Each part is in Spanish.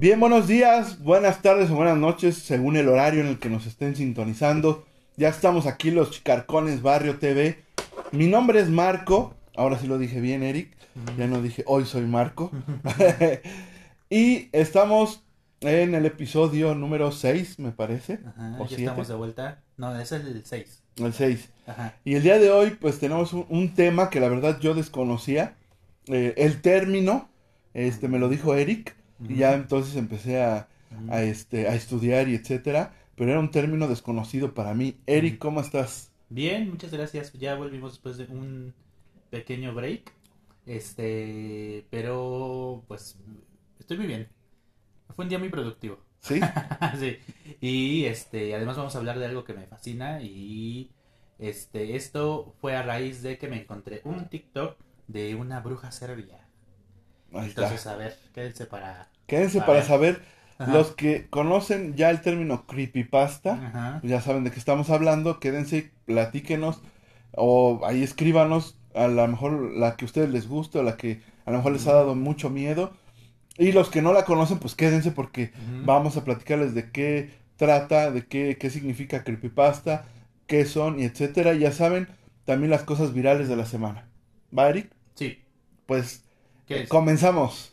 Bien, buenos días, buenas tardes o buenas noches, según el horario en el que nos estén sintonizando. Ya estamos aquí los Chicarcones Barrio TV. Mi nombre es Marco, ahora sí lo dije bien, Eric. Ya no dije hoy soy Marco. y estamos en el episodio número 6, me parece. Ajá, o ya siete. estamos de vuelta. No, es el 6. El 6. Ajá. Y el día de hoy, pues tenemos un, un tema que la verdad yo desconocía. Eh, el término, este, me lo dijo Eric. Y ya entonces empecé a, a, este, a estudiar y etcétera. Pero era un término desconocido para mí. Eric, ¿cómo estás? Bien, muchas gracias. Ya volvimos después de un pequeño break. Este, pero pues estoy muy bien. Fue un día muy productivo. ¿Sí? sí. Y este, además vamos a hablar de algo que me fascina y este, esto fue a raíz de que me encontré un TikTok de una bruja serbia. Ahí está. Entonces, a ver, quédense para Quédense para saber. Ajá. Los que conocen ya el término creepypasta, Ajá. ya saben de qué estamos hablando. Quédense, platíquenos. O ahí escríbanos a lo mejor la que a ustedes les guste o la que a lo mejor les ha dado mucho miedo. Y los que no la conocen, pues quédense porque vamos a platicarles de qué trata, de qué, qué significa creepypasta, qué son y etcétera. Y ya saben, también las cosas virales de la semana. ¿Va, Eric? Sí. Pues ¿Qué es? comenzamos.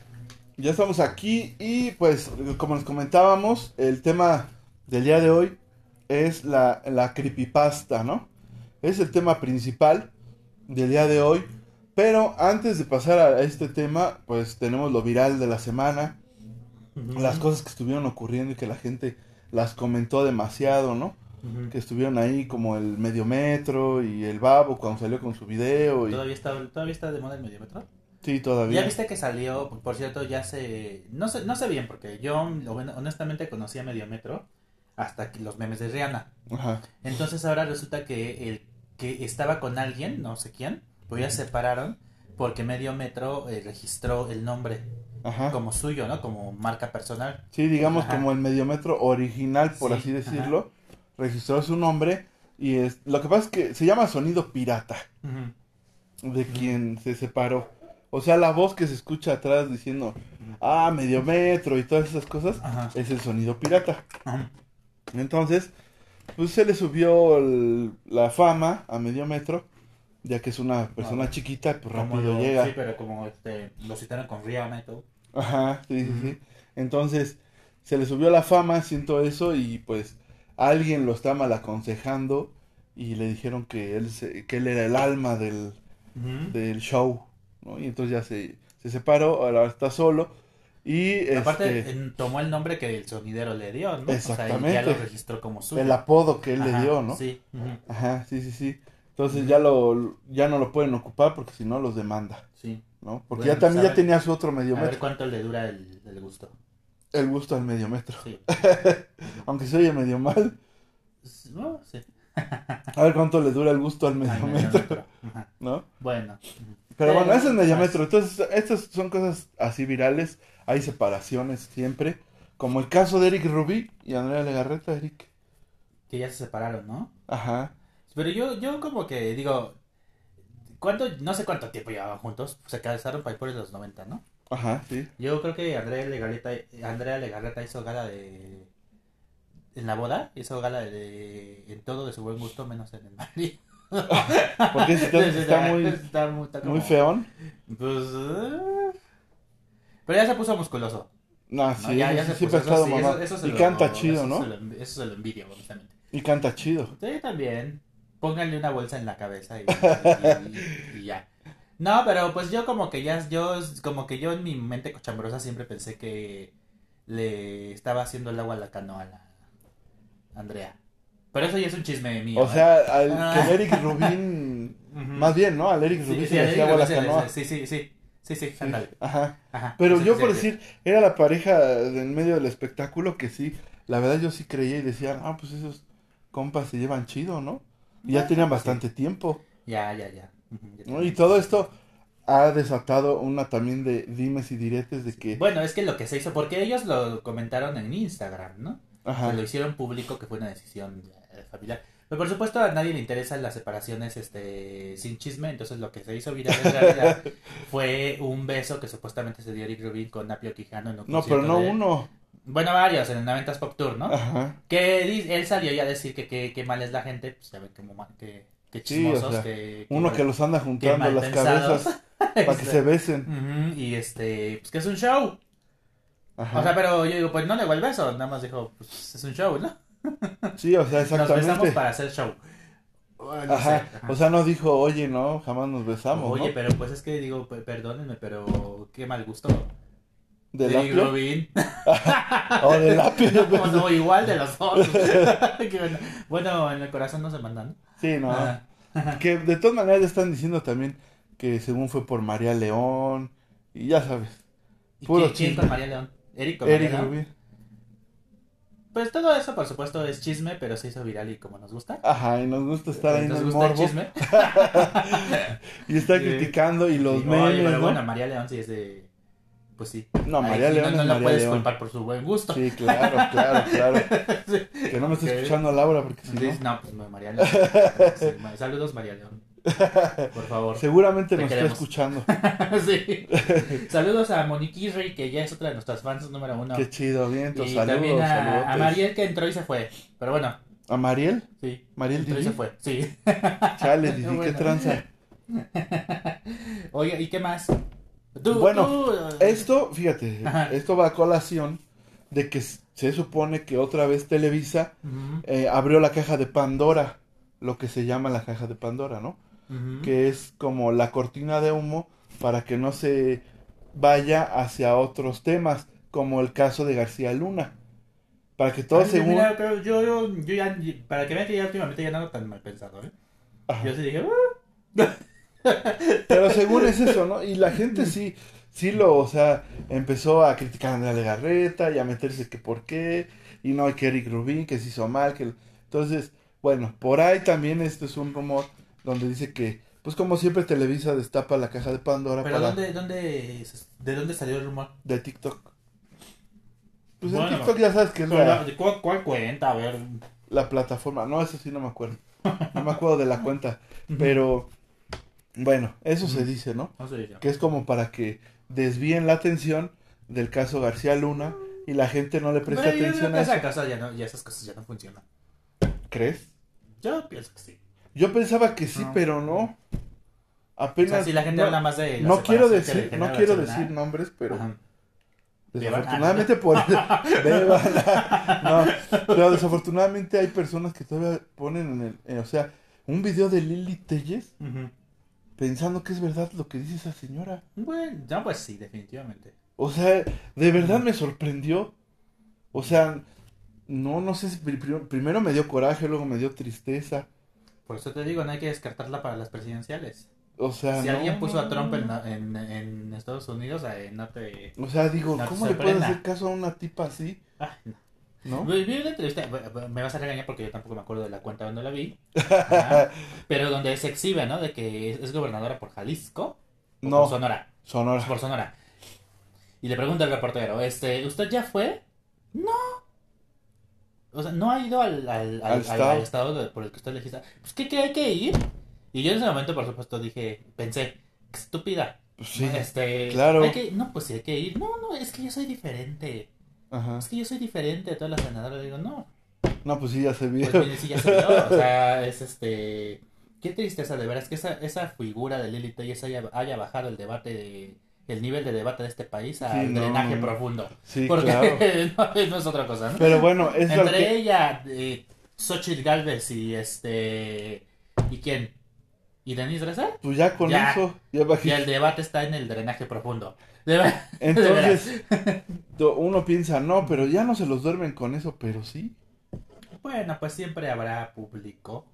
ya estamos aquí y pues como les comentábamos, el tema del día de hoy es la, la creepypasta, ¿no? Es el tema principal del día de hoy. Pero antes de pasar a este tema, pues tenemos lo viral de la semana, las cosas que estuvieron ocurriendo y que la gente las comentó demasiado, ¿no? Que estuvieron ahí como el medio metro y el babo cuando salió con su video y... ¿Todavía está, ¿Todavía está de moda el mediometro? Sí, todavía. Ya viste que salió, por- cierto, ya se... No sé, no sé bien, porque yo honestamente conocí a Mediometro hasta los memes de Rihanna. Ajá. Entonces ahora resulta que el que estaba con alguien, no sé quién, pues ya se separaron porque Mediometro eh, registró el nombre Ajá. como suyo, ¿no? Como marca personal. Sí, digamos Ajá. como el mediometro original, por Sí, así decirlo, registró su nombre y es lo que pasa es que se llama sonido pirata Ujú. de quien se separó. O sea, la voz que se escucha atrás diciendo, ah, mediometro y todas esas cosas, Ajá. es el sonido pirata. Ajá. Entonces, pues se le subió el- la fama a mediometro, ya que es una persona Ah, chiquita, pues rápido lo- llega. Sí, pero como este, lo citaron con y todo. Ajá, sí, sí, sí. Entonces, se le subió la fama, siento eso, y pues alguien lo está mal aconsejando y le dijeron que él, se- que él era el alma del, del show, ¿no? Y entonces ya se, se separó, ahora está solo y Aparte, este, tomó el nombre que el sonidero le dio, ¿no? O sea, Exactamente. ya lo registró como suyo. el apodo que él Ajá, le dio, ¿no? Sí. Ajá, sí, sí, sí. Entonces ya lo ya no lo pueden ocupar porque si no los demanda, sí. ¿no? Porque Bueno, ya también pues, ya tenía su otro A ver cuánto le dura el, el gusto. el gusto al mediometro. Sí. Aunque se oye medio mal, No, sí. a ver cuánto le dura el gusto al Al mediometro, mediometro. Ajá. ¿no? Bueno. Pero bueno, ese es mediometro. pues, Entonces, estas son cosas así virales. Hay separaciones siempre. Como el caso de Eric Rubí y Andrea Legarreta, Eric. Que ya se separaron, ¿no? Ajá. Pero yo, yo como que digo, ¿cuánto, no sé cuánto tiempo llevaban juntos? Se casaron para ir por los 90, ¿no? Ajá, sí. Yo creo que Andrea Legarreta, Andrea Legarreta hizo gala de... En la boda, hizo gala de... En todo de su buen gusto, menos en el marido. Porque está- está muy- Está muy, está como- Muy feón. Pues... eh, Pero ya se puso musculoso. No, ¿no? sí, ya, ya sí, se puso, eso sí, eso- eso se Y lo- canta chido, eso ¿no? se lo- eso se lo envidio, honestamente. Y canta chido. Sí, también. Pónganle una bolsa en la cabeza y, y- y ya. No, pero pues yo como que ya, yo como que yo en mi mente cochambrosa siempre pensé que le estaba haciendo el agua a la canoa a la Andrea. Pero eso ya es un chisme mío. O ¿eh? sea, al, Ah. que el Eric Rubin, más bien, ¿no? Al Eric Rubin sí, se le hacía agua la canoa. Sí, sí, sí. Sí, sí, Sí. Ajá. Ajá. Pero yo por decir, era la pareja en medio del espectáculo que sí, la verdad yo sí creía y decía, ah, pues esos compas se llevan chido, ¿no? Y ya Bueno, tenían pues bastante tiempo. Ya, ya, ya. Ya Y todo esto ha desatado una también de dimes y diretes de que, Bueno, es que lo que se hizo, porque ellos lo comentaron en Instagram, ¿no? ajá, Que lo hicieron público, que fue una decisión familiar. Pero por supuesto a nadie le interesan las separaciones este sin chisme, entonces lo que se hizo viral en realidad fue un beso que supuestamente se dio Eric Rubin con Napio Quijano en un no, pero no de- uno, Bueno, varios, en el 90s Pop Tour, ¿no? ajá, Que él salió ya a decir que qué que mal es la gente, pues ya ven que, que, que Sí, o chismosos, sea, que, uno que los anda juntando las pensados. cabezas para que se besen, Ujú, y este, pues que es un show. ajá, O sea, pero yo digo, pues no le el beso, nada más dijo, pues es un show, ¿no? Sí, o sea, Nos besamos exactamente, para hacer show. Oh, no ajá, sé, ajá. o sea, no dijo, oye, no, jamás nos besamos, Oye, ¿no? pero pues es que digo, pe- perdónenme, pero qué mal gusto. De Eric lapio, Rubin. o de lapio, no, no, igual de los dos. Bueno. bueno, en el corazón no se mandan. sí, no. Que de todas maneras ya están diciendo también que según fue por María León. Y ya sabes. ¿Y Puro quién, quién chisme. con María León? Eric con María Eric León. Rubin. Pues todo eso, por supuesto, es chisme, pero se hizo viral y como nos gusta. Ajá, y nos gusta estar ahí en ¿Nos el gusta el chisme? Y está Sí. criticando y los Sí, memes, oye, pero ¿no? bueno, María León sí es de... Pues sí. No, Ay, María sí, León no, no es María puedes León. culpar por su buen gusto. Sí, claro, claro, claro. Sí. Que no me esté escuchando Laura porque si no. no, pues no, María León. Saludos, María León. Por favor. Seguramente Te nos está escuchando. sí. Saludos a Monique Rey, que ya es otra de nuestras fans número uno. Qué chido, vientos, y saludos, también a, Mariel que entró y se fue. Pero bueno, ¿A Mariel? sí. ¿Mariel Entró y se fue. Sí. Chale, Didi, qué tranza. Oye, ¿y qué más? Tú, Bueno, tú, Esto, fíjate, Ajá. esto va a colación de que se supone que otra vez Televisa eh, abrió la caja de Pandora, lo que se llama la caja de Pandora, ¿no? Que es como la cortina de humo para que no se vaya hacia otros temas, como el caso de García Luna. Para que todo según... mira, pero yo, yo, yo ya, para que vean que ya últimamente ya no tan mal pensado, ¿eh? Ajá. Yo sí dije, "Ah". Pero según es eso, ¿no? Y la gente sí, sí lo, o sea, empezó a criticar a Andrea Legarreta y a meterse que por qué, y no, que Eric Rubin, que se hizo mal, que... Entonces, bueno, por ahí también esto es un rumor donde dice que, pues como siempre Televisa destapa la caja de Pandora pero para... ¿dónde, dónde, ¿de dónde salió el rumor? de TikTok. Pues en TikTok ya sabes que es la, ¿cuál, cuál cuenta? A ver. la plataforma. No, eso sí no me acuerdo. No me acuerdo de la cuenta. Pero, bueno, eso se dice, ¿no? No sé yo. que es como para que desvíen la atención del caso García Luna y la gente no le preste Pero yo creo atención que a esa eso. casa ya, no, ya esas cosas ya no funcionan. ¿Crees? Yo pienso que sí. Yo pensaba que sí, No. pero no. O Apenas. sea, si la gente no, habla más de la no quiero decir, de no quiero decir nombres, pero Ajá. desafortunadamente por no, pero desafortunadamente hay personas que todavía ponen en el, eh, o sea, un video de Lili Telles pensando que es verdad lo que dice esa señora. Bueno, no, pues sí, definitivamente. O sea, de verdad me sorprendió. O sea, no, no sé si pri- pri- primero me dio coraje, luego me dio tristeza. Por eso te digo, no hay que descartarla para las presidenciales. O sea, si no, alguien puso a Trump en, en, en Estados Unidos, eh, no te... O sea, digo, No ¿cómo le puedes hacer caso a una tipa así? Ay, no. ¿No? Vi una entrevista, me vas a regañar porque yo tampoco me acuerdo de la cuenta donde la vi, Ajá. pero donde se exhibe, ¿no? De que es, es gobernadora por Jalisco o No, por Sonora, Sonora. por Sonora. Y le pregunta al reportero, este, ¿usted ya fue? No. O sea, no ha ido al, al, al- estado. por el que usted legisla. Pues, ¿qué, qué hay que ir? Y yo en ese momento, por supuesto, dije, pensé, qué estúpida. Pues sí, Este, claro. hay que- no, pues sí hay que ir. No, no, es que yo soy diferente. Ajá. Es que yo soy diferente de todas las senadoras. Digo, no, No, pues sí, ya se vio. pues sí, ya se vio. O sea, es este. Qué tristeza, de veras, que esa, esa figura de Lili Telles haya, haya bajado el debate, de, el nivel de debate de este país al Sí, drenaje no, profundo. Sí, Porque claro. no, no es otra cosa, ¿no? Pero bueno, es Entre que... ella, eh, Xochitl Galvez y este. ¿Y quién? ¿Y Denise Dresser? Pues ya con Ya. eso, ya Y el debate está en el drenaje profundo. De Entonces, to- uno piensa, no, pero ya no se los duermen con eso, pero sí. Bueno, pues siempre habrá público.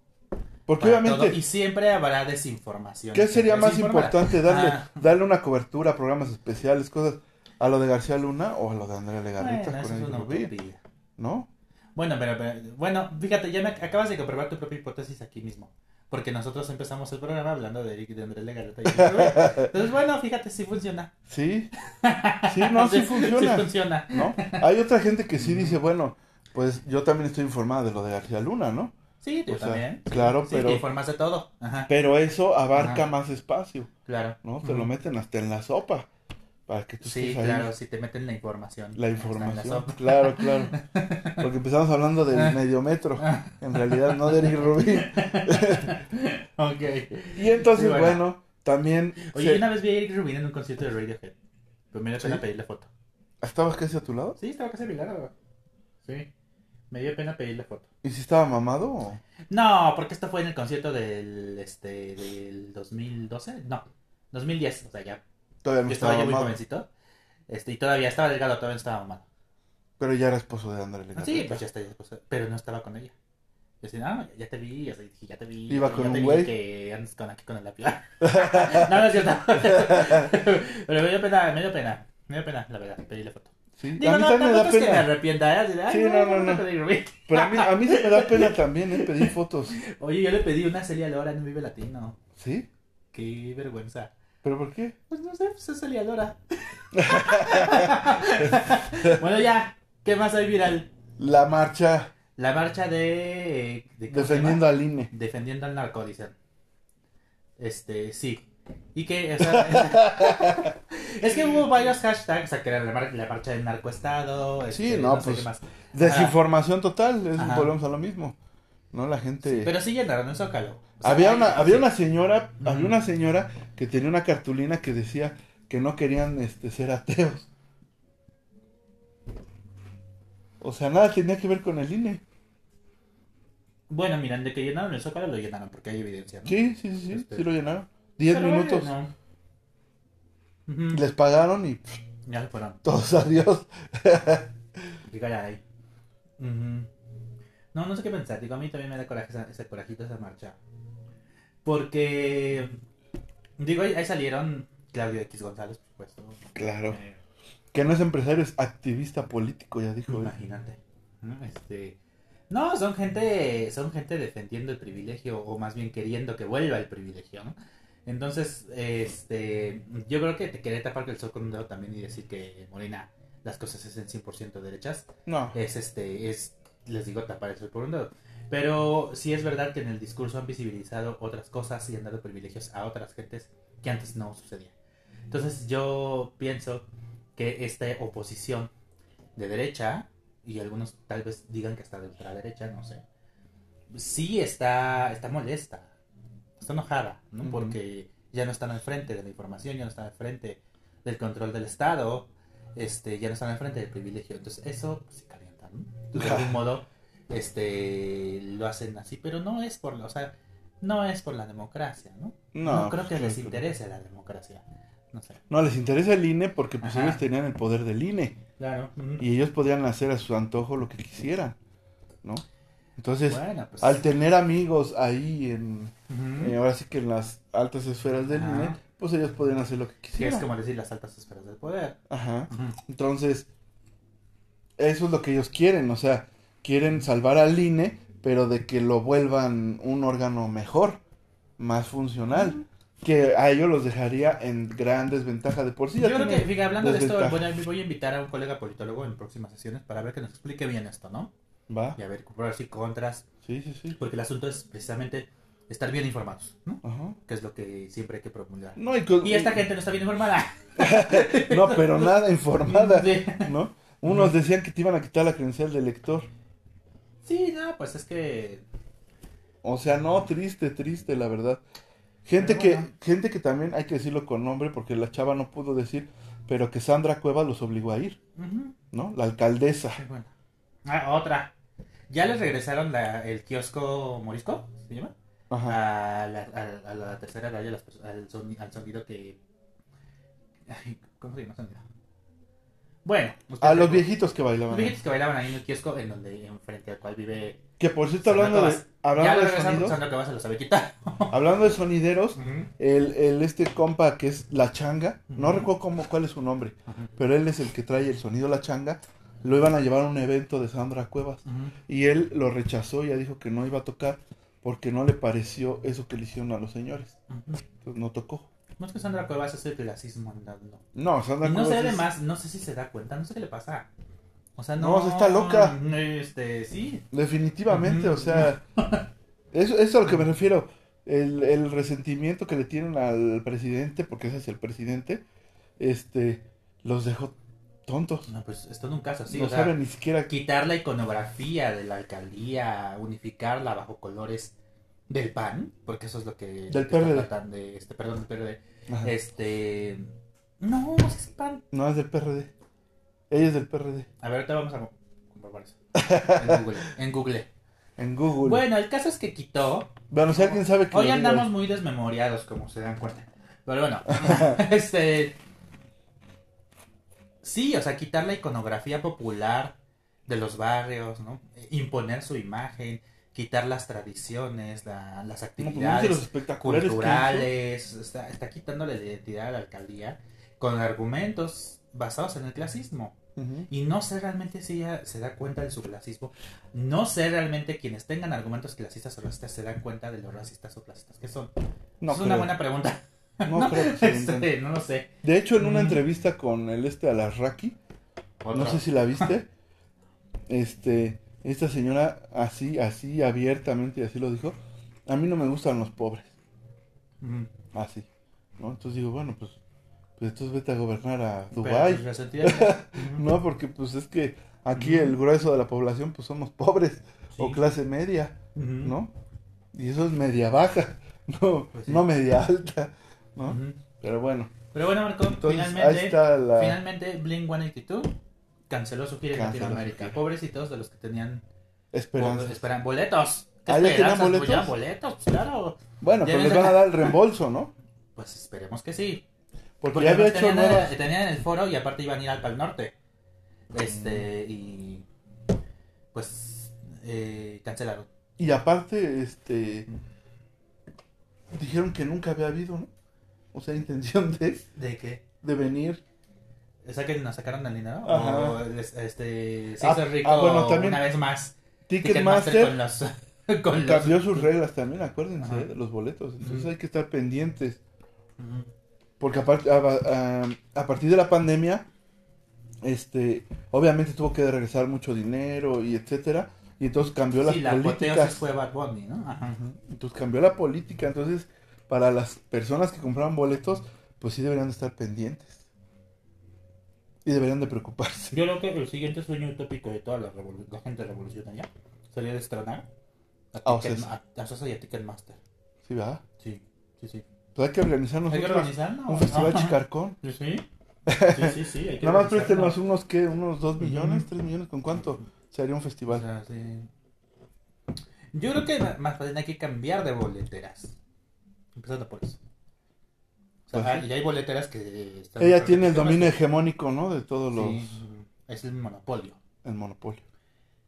Porque para obviamente, todo, y siempre habrá desinformación. ¿qué sería más importante? ¿Darle, Ah. darle una cobertura programas especiales, cosas, a lo de García Luna o a lo de Andrea Bueno, eso con el Rubí? ¿No? Bueno, pero, pero- bueno, fíjate, ya me acabas de comprobar tu propia hipótesis aquí mismo. Porque nosotros empezamos el programa hablando de Eric de Andrés Legarreta. y. Entonces, bueno, fíjate, sí funciona. Sí. Sí, no, sí funciona. Sí funciona. ¿no? Hay otra gente que sí dice, bueno, pues yo también estoy informada de lo de García Luna, ¿no? Sí, yo O sea, también. claro, Sí, pero- te informas de todo. Ajá, Pero eso abarca Ajá. más espacio, claro. ¿no? Te lo meten hasta en la sopa para que tú Sí, claro, si te meten la información. La información, sopa. claro, claro. Porque empezamos hablando del mediometro, en realidad no de Eric Rubin. ok. Y entonces, Sí, bueno. bueno, también Oye, se- una vez vi a Eric Rubin en un concierto de Radiohead. Pero me dio pena ¿Sí? pedirle foto. ¿estabas casi a tu lado? Sí, estaba casi a mi lado. Sí. Me dio pena pedirle foto. ¿Y si estaba mamado? o? No, porque esto fue en el concierto del este del 2012, no, 2010, o sea, ya Todavía no yo estaba estaba ya muy jovencito. Este, y todavía estaba delgado, todavía no estaba mamado. Pero ya era esposo de André Ah, Legarreta. sí, pues ya está, ya, pues, pero no estaba con ella. Yo decía, no, ya te vi, o sea, dije, ya te vi. Iba ya con te un vi güey. que andas con aquí con el lápiz. no, no es cierto. pero me dio pena, me dio pena, me dio pena, la verdad, pedirle foto. Sí, Digo, a mí no, también me da tampoco es que me pena. arrepienta, ¿eh? Ay, Sí, no, no, a. Pero a mí, a mí se me da pena también, ¿eh? Pedir fotos. Oye, yo le pedí una Celia Lora en Vive Latino. ¿Sí? Qué vergüenza. ¿Pero por qué? Pues no sé, pues es Celia Lora. bueno, ya. ¿Qué más hay viral? La marcha La marcha de... de ¿cómo se defendiendo al INE. Defendiendo al narco, dicen. Este, sí. Y que, o sea, es que hubo varios hashtags, o sea, que era la, mar- la marcha del narcoestado. Sí, este, no, sé pues, qué más. Desinformación total, es, Ajá. volvemos a lo mismo. ¿No? La gente... Pero sí llenaron el Zócalo. O sea, había una, había sí. una señora, había una señora que tenía una cartulina que decía que no querían este ser ateos. O sea, nada tenía que ver con el INE. Bueno, miran, de que llenaron el Zócalo lo llenaron porque hay evidencia, ¿no? Sí, sí, sí, sí, Este- sí lo llenaron. Diez Pero minutos. bueno. Les pagaron y pff, Ya se fueron. todos adiós. Caray. Ujú. No, no sé qué pensar. Digo, a mí también me da coraje esa, ese corajito esa marcha. Porque. Digo, ahí, ahí salieron Claudio X González, por supuesto. Claro. Eh, Que no es empresario, es activista político, ya dijo él. imagínate. ¿no? Este. No, son gente, son gente defendiendo el privilegio, o más bien queriendo que vuelva el privilegio, ¿no? Entonces, este, yo creo que te quería tapar el sol con un dedo también y decir que Morena, las cosas es en 100% derechas. No. es este es les digo tapar el sol por un dedo pero sí es verdad que en el discurso han visibilizado otras cosas y han dado privilegios a otras gentes que antes no sucedía entonces yo pienso que esta oposición de derecha y algunos tal vez digan que está de ultraderecha no sé sí está está molesta está enojada ¿no? Ujú. porque ya no están al frente de la información ya no están al frente del control del estado este ya no están al frente del privilegio entonces eso sí calienta ¿no? de algún modo este lo hacen así pero no es por o sea no es por la democracia no No, creo que les interese la democracia no sé No, les interesa el INE porque pues Ajá. ellos tenían el poder del INE. claro. Y ellos podían hacer a su antojo lo que quisieran, ¿no? Entonces, bueno pues al tener amigos ahí en, eh, ahora sí que en las altas esferas del. INE, pues ellos podían hacer lo que que es quisieran. como decir las altas esferas del poder Ajá. Entonces, eso es lo que ellos quieren, o sea, quieren salvar al INE, pero de que lo vuelvan un órgano mejor, más funcional, que a ellos los dejaría en gran desventaja de por sí. Yo creo que, fíjate, hablando de esto, voy a, voy a invitar a un colega politólogo en próximas sesiones para ver que nos explique bien esto, ¿no? Va, Y a ver, pros y contras, sí, sí, sí. porque el asunto es precisamente estar bien informados, ¿no? Ajá. Que es lo que siempre hay que promulgar. No, y, con- Y esta gente no está bien informada. No, pero nada informada, Sí. ¿no? Unos decían que te iban a quitar la credencial de lector. Sí, no, pues es que... O sea, no, triste, triste, la verdad. Gente que, gente que también hay que decirlo con nombre porque la chava no pudo decir, pero que Sandra Cueva los obligó a ir, ¿no? La alcaldesa. qué bueno. Ah, otra. ¿Ya les regresaron la- el kiosco morisco? ¿Se llama? Ajá. A la, a, a la tercera edad y a las perso- al, al sonido que... Ay, ¿Cómo se llama sonido? Bueno, A los viejitos que bailaban. Los viejitos que bailaban ahí en el kiosco, en donde, enfrente al cual vive. Que por cierto, hablando de, hablando ya de lo regresaron, sonidos, Sandra Cuevas se lo sabe quitar. hablando de sonideros, el, el este compa que es La Changa, no Ujú. recuerdo cómo, cuál es su nombre, pero él es el que trae el sonido La Changa, lo iban a llevar a un evento de Sandra Cuevas y él lo rechazó, ya dijo que no iba a tocar porque no le pareció eso que le hicieron a los señores. Entonces no tocó. No es que Sandra Cuevas es el clasismo andando. No, Sandra Y no sé Cuevas es- además, no sé si se da cuenta, no sé qué le pasa. O sea, No, no. se está loca. Este, sí. Definitivamente, o sea, eso, eso es a lo que me refiero. El, el resentimiento que le tienen al presidente, porque ese es el presidente, este, los dejó tontos. No, pues es todo un caso así. no o sea, saben ni siquiera quitar la iconografía de la alcaldía, unificarla bajo colores del PAN, porque eso es lo que. Del PRD. de, este, perdón, del PRD. Ajá. Este. No, es PAN. No es del PRD. Ella es del PRD. A ver, ahorita vamos a comprobar eso. En Google. En Google. En Google. Bueno, el caso es que quitó. Bueno, si alguien sabe que Hoy andamos muy desmemoriados, como se dan cuenta. Pero bueno, este. Sí, o sea, quitar la iconografía popular de los barrios, ¿no? Imponer su imagen, quitar las tradiciones, la- las pues, no actividades culturales, está, está quitándole la identidad a la alcaldía con argumentos basados en el clasismo. Y no sé realmente si ella se da cuenta de su clasismo. No sé realmente quienes tengan argumentos clasistas o racistas se dan cuenta de los racistas o clasistas que son. No es una buena pregunta. No creo que intente. Este, no lo sé. De hecho, en una Mm. entrevista con el este Alarraqui, no sé si la viste, este, esta señora así, así abiertamente, y así lo dijo, a mí no me gustan los pobres, Ujú. así, ¿no? Entonces digo, bueno, pues, pues entonces vete a gobernar a Dubái, pues. ¿no? Porque pues es que aquí el grueso de la población pues somos pobres o Sí. clase media. ¿no? Y eso es media baja, no, Pues sí. no media alta, Pero bueno, Pero bueno, Marco, entonces ahí finalmente, está la... finalmente Blink 182 canceló su gira en Latinoamérica. Pobrecitos de los que tenían esperanza. esperan boletos. ¿Qué Ah, ¿ya tenían esperanzas? Pues boletos? ya boletos, pues, claro. Bueno, pero Deben les van a dar el reembolso, ¿no? Pues esperemos que sí. Porque, Porque ya había hecho tenían, nuevas... tenían el foro y aparte iban a ir al Pal Norte. Este, Mm. y pues eh, cancelaron. Y aparte, este... Dijeron que nunca había habido, ¿no? O sea, intención de, ¿De qué? de venir. O sea que nos sacaron el dinero. Ajá. O este, se Ah, hizo rico ah, bueno, también una vez más. Ticketmaster con los. Con los- cambió sus reglas también, acuérdense, Ajá. de los boletos. Entonces hay que estar pendientes. Porque aparte, a, a- a partir de la pandemia, este, obviamente tuvo que regresar mucho dinero y etcétera. Y entonces cambió las Sí, la apoteosis políticas. fue Bad Bunny, ¿no? Ajá. Entonces cambió la política. Entonces, para las personas que compraban boletos, pues sí deberían de estar pendientes. Y deberían de preocuparse. Yo creo que el siguiente sueño utópico de toda la, revolu- la gente revolucionaria sería destronar a, Ah, o sea, a, y a Ticketmaster. Sí, ¿verdad? Sí, sí, sí. Pues hay que organizar Hay que organizarnos. un festival Ajá. chicarcón. Sí, sí. Sí, sí, sí. Hay que Nada más organizarnos. préstenos unos, ¿qué? Unos 2 millones, Ujú. 3 millones. ¿Con cuánto sería un O festival? sea, sí. Yo creo que más bien hay que cambiar de boleteras. Empezando por eso. O sea, Pues hay- sí. y hay boleteras que están Ella tiene el dominio hegemónico, ¿no? De todos los... Sí, es el monopolio. El monopolio.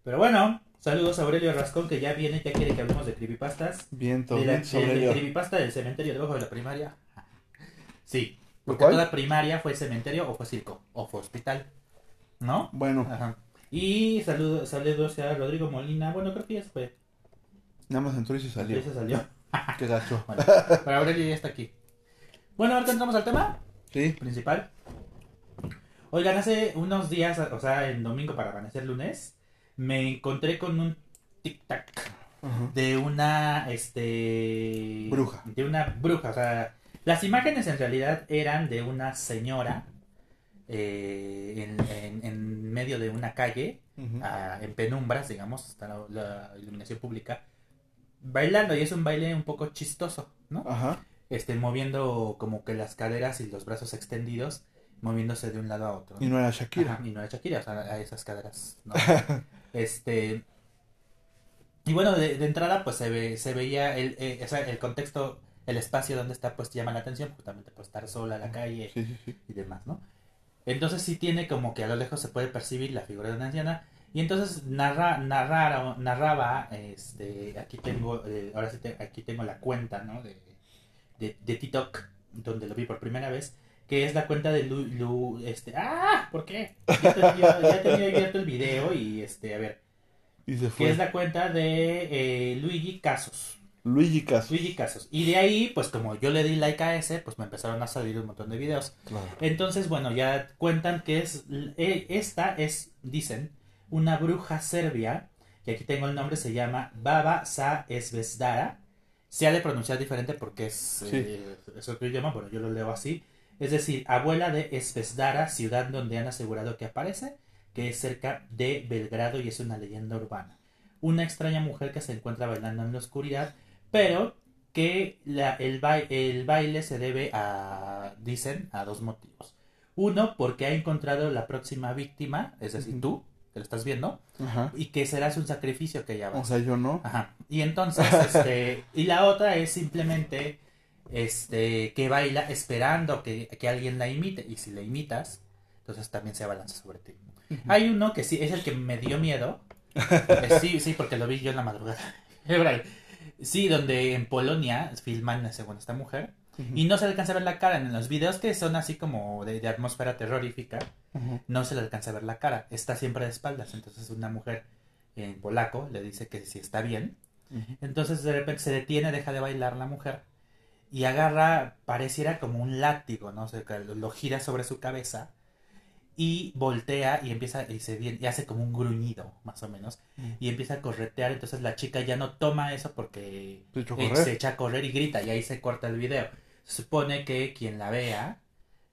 Pero bueno, saludos a Aurelio Rascón que ya viene, ya quiere que hablemos de creepypastas. Viento, De la, de ello. creepypasta del cementerio debajo de la primaria. Sí, porque ¿Cuál? toda primaria fue cementerio o fue circo o fue hospital. ¿No? Bueno, Ajá. Y saludos, saludos a Rodrigo Molina. Bueno, creo que ya se fue. nada más entró y se salió. Ya se salió. Qué gacho. Bueno, pero Aurelio ya está aquí. Bueno, ahora entramos al tema Sí. principal. Oigan, hace unos días, o sea, en domingo para amanecer lunes, me encontré con un tic-tac de una, este... Bruja. De una bruja, o sea, las imágenes en realidad eran de una señora eh, en, en- en medio de una calle, Ujú. ah, en penumbras, digamos, hasta la, la iluminación pública, bailando, y es un baile un poco chistoso, ¿no? Ajá. Este, moviendo como que las caderas y los brazos extendidos, moviéndose de un lado a otro. ¿no? Y no era Shakira. Ajá, y no era Shakira, o sea, a esas caderas. ¿no? este. Y bueno, de, de entrada, pues se ve, se veía el, eh, o sea, el contexto, el espacio donde está, pues llama la atención, justamente por estar sola en la calle Sí, sí, sí. y demás, ¿no? Entonces sí tiene como que a lo lejos se puede percibir la figura de una anciana. Y entonces narra, narrara- narraba, este, aquí tengo, eh, ahora sí te- aquí tengo la cuenta, ¿no? De, de, de TikTok, donde lo vi por primera vez, que es la cuenta de Lu, Lu- este, ¡ah! ¿Por qué? Ya tenía, ya tenía abierto el video y, este, a ver, Y se que fue. es la cuenta de eh, Luigi Casos. Luigi Caso. Luigi Casos. Y de ahí, pues como yo le di like a ese, pues me empezaron a salir un montón de videos. Claro. Entonces, bueno, ya cuentan que es eh, esta es, dicen, una bruja serbia, y aquí tengo el nombre, se llama Baba Sa Esvesdara. Se ha de pronunciar diferente porque es, eh, es otro idioma, bueno, yo lo leo así. Es decir, abuela de Esvesdara, ciudad donde han asegurado que aparece, que es cerca de Belgrado y es una leyenda urbana. Una extraña mujer que se encuentra bailando en la oscuridad, pero que la- el, bai- el baile se debe a, dicen, a dos motivos. Uno, porque ha encontrado la próxima víctima, es decir, tú, que lo estás viendo, Ajá. y que serás un sacrificio que ella va a O sea, yo no. Ajá. Y entonces, este, y la otra es simplemente, este, que baila esperando que, que alguien la imite. Y si la imitas, entonces también se abalanza sobre ti. Hay uno que sí, es el que me dio miedo. Eh, sí, sí, porque lo vi yo en la madrugada. Sí, donde en Polonia filman según esta mujer. Y no se le alcanza a ver la cara. En los videos que son así como de, de atmósfera terrorífica, no se le alcanza a ver la cara. Está siempre de espaldas. Entonces una mujer en polaco le dice que si está bien. Entonces de repente se detiene, deja de bailar la mujer y agarra, pareciera como un látigo, ¿no? O sea, lo, lo gira sobre su cabeza y voltea y empieza y se viene, y hace como un gruñido, más o menos, Mm. y empieza a corretear. Entonces la chica ya no toma eso porque Se eh, se echa a correr y grita y ahí se corta el video. Se supone que quien la vea,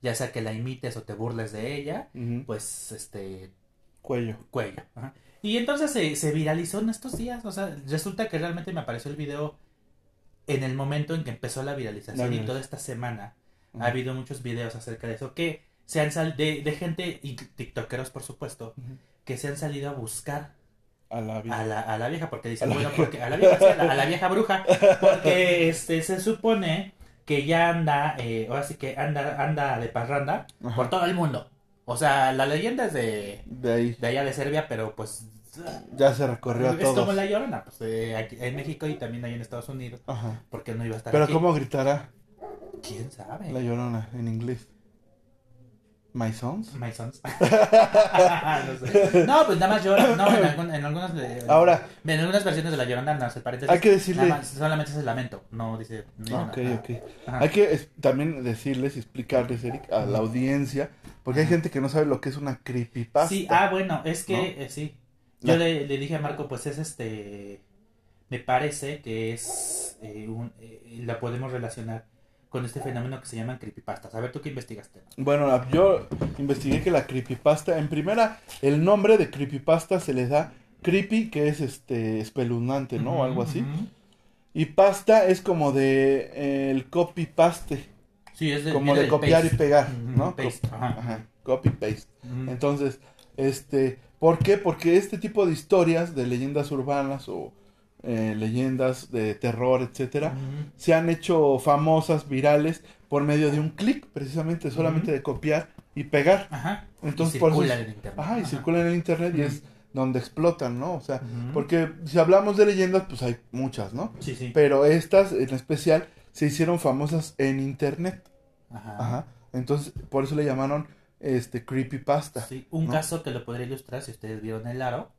ya sea que la imites o te burles de ella, pues este Cuello. cuello. Ajá. Y entonces se, se viralizó en estos días. O sea, resulta que realmente me apareció el video en el momento en que empezó la viralización. Y toda esta semana ha habido muchos videos acerca de eso. Que se han sal de, de gente, y tiktokeros por supuesto, que se han salido a buscar A la vida. a la, a la vieja. Porque dicen, bueno, vieja. porque a la vieja, sí, a la, a la vieja bruja. Porque este se supone que ya anda, eh, ahora sí que anda, anda de parranda Ajá. por todo el mundo. O sea, la leyenda es de, De ahí. de allá de Serbia, pero pues Ya se recorrió a es como todos. la llorona, pues eh, aquí en México y también ahí en Estados Unidos. Ajá. porque no iba a estar Pero aquí? ¿cómo gritará ¿Quién sabe? la llorona en inglés? ¿My sons? My sons. no, sé. No, pues nada más llora. No, en, algún- en algunas. eh, Ahora, En algunas versiones de la llorona, no, el paréntesis. hay que decirle... nada más, solamente es el lamento. No dice. no Ah, nada. ok, ok. Ajá. Hay que es- también decirles y explicarles, Eric, a la audiencia, porque hay gente que no sabe lo que es una creepypasta. Sí, ah, bueno, es que ¿No? eh, sí. Yo le, le dije a Marco, pues es este. Me parece que es. eh, un, eh, la podemos relacionar con este fenómeno que se llaman creepypastas. A ver, ¿tú qué investigaste? Bueno, yo investigué que la creepypasta, en primera, el nombre de creepypasta se le da creepy, que es este espeluznante, ¿no? O algo así. Y pasta es como de eh, el copy paste, Sí, es de, como de copiar paste. y pegar, ¿no? paste, Co- ajá. ajá, copy paste. Entonces, este, ¿por qué? Porque este tipo de historias de leyendas urbanas o eh, leyendas de terror, etcétera, se han hecho famosas, virales, por medio de un clic, precisamente, solamente de copiar y pegar. Ajá. Entonces, y por eso circula es- en internet. Ajá, y Ajá. circulan en el internet y es donde explotan, ¿no? O sea, porque si hablamos de leyendas, pues hay muchas, ¿no? Sí, sí. Pero estas en especial se hicieron famosas en internet. Ajá. Ajá. Entonces, por eso le llamaron este creepypasta. Sí, un ¿no? caso que lo podría ilustrar si ustedes vieron el aro.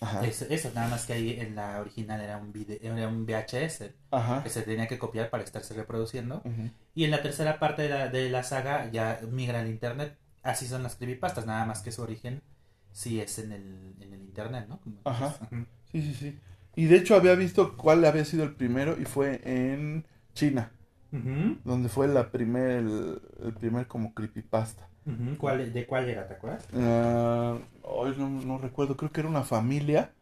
Ajá. Es eso, nada más que ahí en la original era un, vide- era un VHS Ajá. que se tenía que copiar para estarse reproduciendo. Y en la tercera parte de la, de la saga ya migra al internet. Así son las creepypastas, nada más que su origen sí es en el, en el internet, ¿no? Como Ajá. Sí, sí, sí. Y de hecho había visto cuál había sido el primero y fue en China, donde fue la primer, el, el primer como creepypasta. Ujú. ¿Cuál, ¿De cuál era, te acuerdas? Hoy no, no recuerdo, creo que era una familia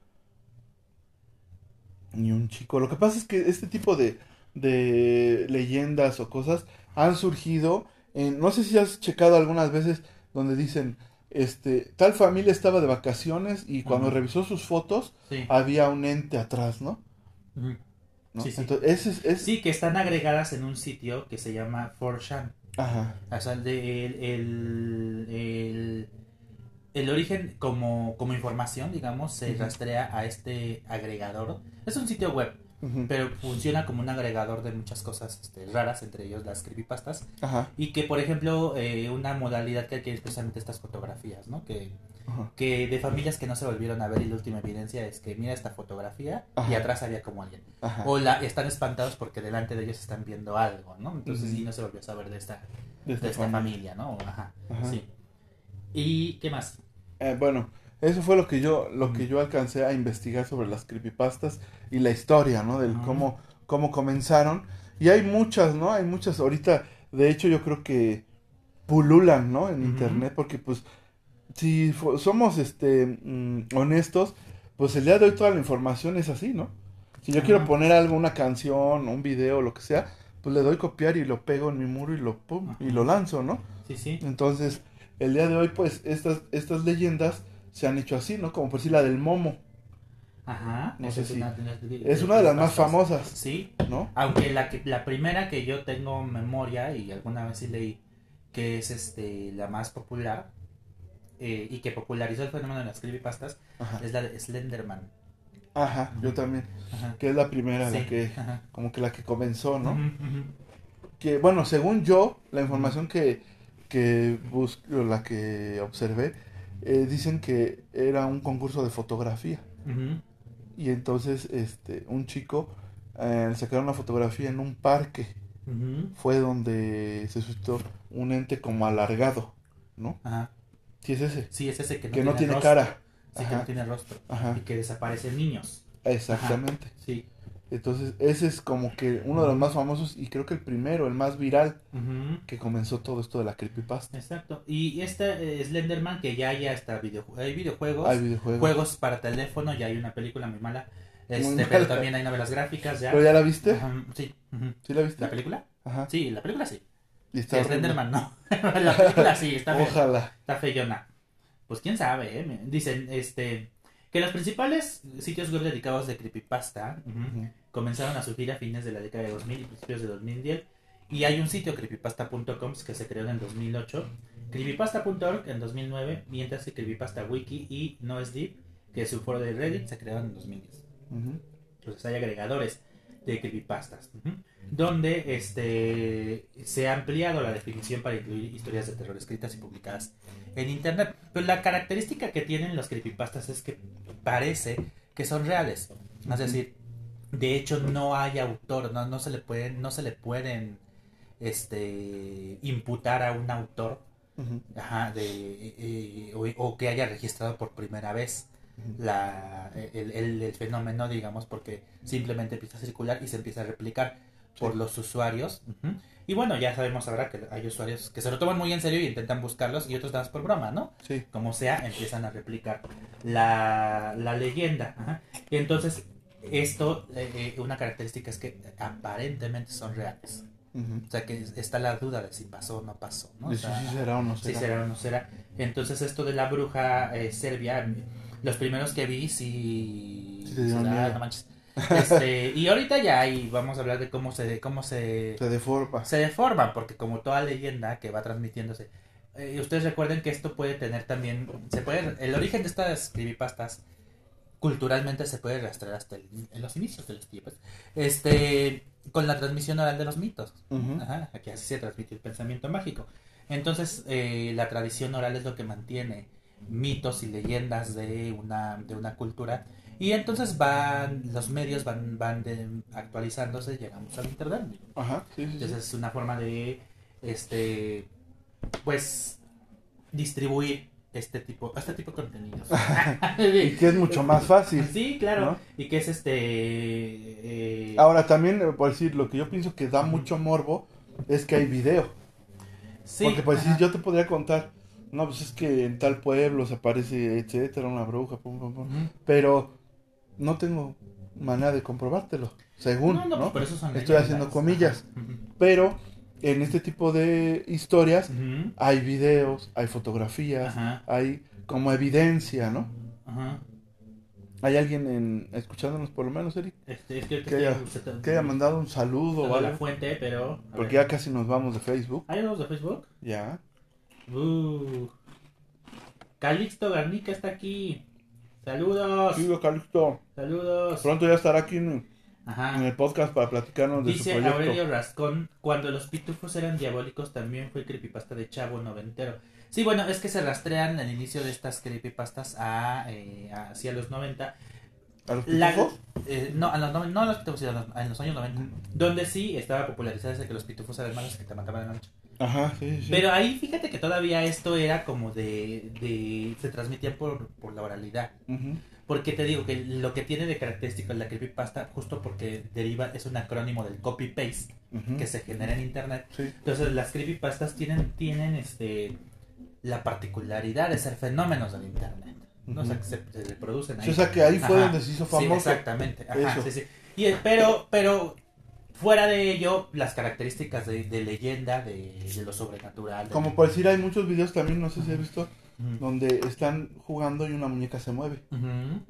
y un chico. Lo que pasa es que este tipo de, de leyendas o cosas han surgido en, no sé si has checado algunas veces donde dicen, este, tal familia estaba de vacaciones y cuando revisó sus fotos Sí. había un ente atrás, ¿no? Sí, sí. Entonces, ese es, es- Sí, que están agregadas en un sitio que se llama 4chan. Ajá. O sea, el, de- el, el, el- el origen como, como información, digamos, se rastrea a este agregador. Es un sitio web, pero funciona como un agregador de muchas cosas este, raras, entre ellos las creepypastas. Ajá. Y que, por ejemplo, eh, una modalidad que adquiere precisamente estas fotografías, ¿no? Que, Ajá. que de familias que no se volvieron a ver y la última evidencia es que mira esta fotografía y Ajá. atrás había como alguien. Ajá. O la, están espantados porque delante de ellos están viendo algo, ¿no? Entonces sí no se volvió a saber de esta, De de esta familia, ¿no? Ajá, sí. ¿Y qué más? Eh, bueno, eso fue lo que yo, lo que yo alcancé a investigar sobre las creepypastas y la historia, ¿no? Del cómo, cómo comenzaron. Y hay muchas, ¿no? Hay muchas ahorita, de hecho yo creo que pululan, ¿no? En Ujú. internet, porque pues, si somos, este, mm, honestos, pues el día de hoy toda la información es así, ¿no? Si yo quiero poner algo, una canción, un video, lo que sea, pues le doy copiar y lo pego en mi muro y lo, pum, y lo lanzo, ¿no? Sí, sí. Entonces, el día de hoy, pues, estas, estas leyendas se han hecho así, ¿no? Como por decir la del momo, Ajá. No sé si- una, es una de las más famosas, Sí, ¿no? aunque la, que, la primera que yo tengo memoria y alguna vez sí leí, que es este la más popular eh, y que popularizó el fenómeno de las creepypastas, Ajá, es la de Slenderman. Ajá, yo también, Ajá. que es la primera, Sí, la que, ajá. como que la que comenzó, ¿no? Ujú. Que, bueno, según yo, la información que, que busco, la que observé, eh, dicen que era un concurso de fotografía. Y entonces, este, un chico eh, sacaron una fotografía en un parque. Fue donde se suscitó un ente como alargado, ¿no? Ajá. Sí, es ese. Sí, es ese que no que no tiene rostro. cara. Sí, que no tiene rostro. Ajá, Y que desaparecen niños. exactamente. Sí. Entonces, ese es como que uno de los más famosos y creo que el primero, el más viral, Ujú. que comenzó todo esto de la creepypasta. Exacto. Y este eh, Slenderman, que ya hay hasta video, hay videojuegos, Hay videojuegos. juegos para teléfono, ya hay una película muy mala. Este, Muy pero mala. también hay novelas gráficas ya. ¿Pero ya la viste? Ajá, sí. ¿Sí la viste? ¿La película? Ajá. Sí, la película sí. Y está. Slenderman no. la película sí, está. Ojalá. Está feyona. Pues quién sabe, ¿eh? Dicen, este, que los principales sitios web dedicados de creepypasta ujú, Ujú. comenzaron a surgir a fines de la década de 2000 y principios de 2010. Y hay un sitio creepypasta.com que se creó en el 2008, creepypasta.org en 2009, mientras que Creepypasta Wiki y NoSdeep, que es un foro de Reddit, se crearon en 2010. Ujú. Entonces hay agregadores de creepypastas, donde este, se ha ampliado la definición para incluir historias de terror escritas y publicadas en internet. Pero la característica que tienen los creepypastas es que parece que son reales. Es decir, de hecho no hay autor, no, no se le pueden, no se le pueden este imputar a un autor ajá, de, eh, o, o que haya registrado por primera vez. La, el, el- el fenómeno, digamos, porque simplemente empieza a circular y se empieza a replicar por Sí. los usuarios. Y bueno, ya sabemos ahora que hay usuarios que se lo toman muy en serio y intentan buscarlos y otros más por broma, ¿no? Sí. Como sea, empiezan a replicar la, la leyenda. Ajá. Y entonces, esto, eh, eh, una característica es que aparentemente son reales. Ujú. O sea, que está la duda de si pasó o no pasó, ¿no? O si sea, sí será o no si será. será o no será. Entonces esto de la bruja eh, serbia, los primeros que vi sí... Sí te dieron ah, miedo. no manches. Este, y ahorita ya hay, vamos a hablar de cómo se, cómo se, Se deforma. se deforman, porque como toda leyenda que va transmitiéndose, eh, ustedes recuerden que esto puede tener también, se puede, el origen de estas creepypastas culturalmente se puede rastrear hasta el- en los inicios de los tiempos, este, con la transmisión oral de los mitos. Ajá, aquí así se transmite el pensamiento mágico. Entonces, eh, la tradición oral es lo que mantiene mitos y leyendas de una, de una cultura. Y entonces van, los medios van, van de- actualizándose, llegamos al internet. Ajá. Sí, sí, sí. Entonces es una forma de, este, pues, distribuir este tipo, este tipo de contenidos. Y que es mucho más fácil. Sí, claro. ¿no? Y que es este... eh, Ahora también, eh, por decir, lo que yo pienso que da mucho morbo es que hay video. sí, Porque pues ajá. yo te podría contar, no, pues es que en tal pueblo se aparece, etcétera, una bruja, pum, pum. Pero no tengo manera de comprobártelo, según, No, ¿no? no, pues por eso son Estoy haciendo comillas. Pero en este tipo de historias hay videos, hay fotografías, hay como evidencia, ¿no? ajá. ¿Hay alguien en, escuchándonos por lo menos, Eric? Este, es que, Que haya, que haya mandado un saludo o la fuente, pero... Porque ver. ya casi nos vamos de Facebook. ¿Hay unos de Facebook? Ya. Uh. Calixto Garnica está aquí. Saludos. Sí, Calixto. Saludos. Pronto ya estará aquí en, el podcast para platicarnos de su Dice proyecto. Aurelio Rascón, cuando los pitufos eran diabólicos también fue creepypasta de Chavo Noventero. Sí, bueno, es que se rastrean al inicio de estas creepypastas a, eh, hacia los 90. ¿A los La- pitufos? eh, no, a los, no a los pitufos, sino a los- en los años 90. Donde sí estaba popularizado ese que los pitufos eran malos que te mataban la noche. Ajá, sí, sí. Pero ahí fíjate que todavía esto era como de... de se transmitía por, por la oralidad. Porque te digo que lo que tiene de característico la creepypasta, justo porque deriva, es un acrónimo del copy-paste que se genera en internet. Sí. Entonces las creepypastas tienen, tienen este la particularidad de ser fenómenos del internet. ¿no? O sea, que se, se reproducen ahí. O sea que ahí fue Ajá. donde se hizo Sí, famoso. exactamente. Ajá, Eso. sí, sí. Y, pero, pero fuera de ello, las características de, de leyenda, de, de lo sobrenatural. de- Como por decir, hay muchos videos también, no sé si has visto, donde están jugando y una muñeca se mueve. Ujú.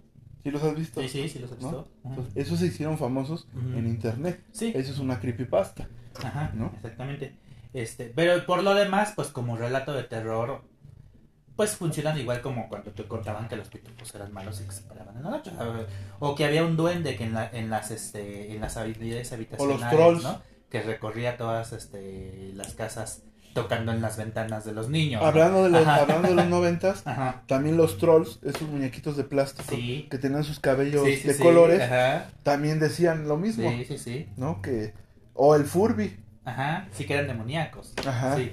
¿Sí los has visto? Sí, sí, sí, los ¿No? visto. Entonces, esos se hicieron famosos en internet. Sí. Eso es una creepypasta. Ajá, ¿no? exactamente. Este, pero por lo demás, pues como relato de terror, pues funcionan igual como cuando te contaban que los pitufos eran malos y que se paraban en la noche. O, o que había un duende que en, la, en las este, en las habilidades habitacionales, trolls. ¿no? Que recorría todas este, las casas tocando en las ventanas de los niños. ¿no? Hablando de los, hablando de los noventas, Ajá. también los trolls, esos muñequitos de plástico Sí. que tenían sus cabellos Sí, sí, de colores, Ajá. también decían lo mismo, Sí, sí, sí. ¿no? Que o el Furby, Ajá, sí que eran demoníacos. Ajá. Sí,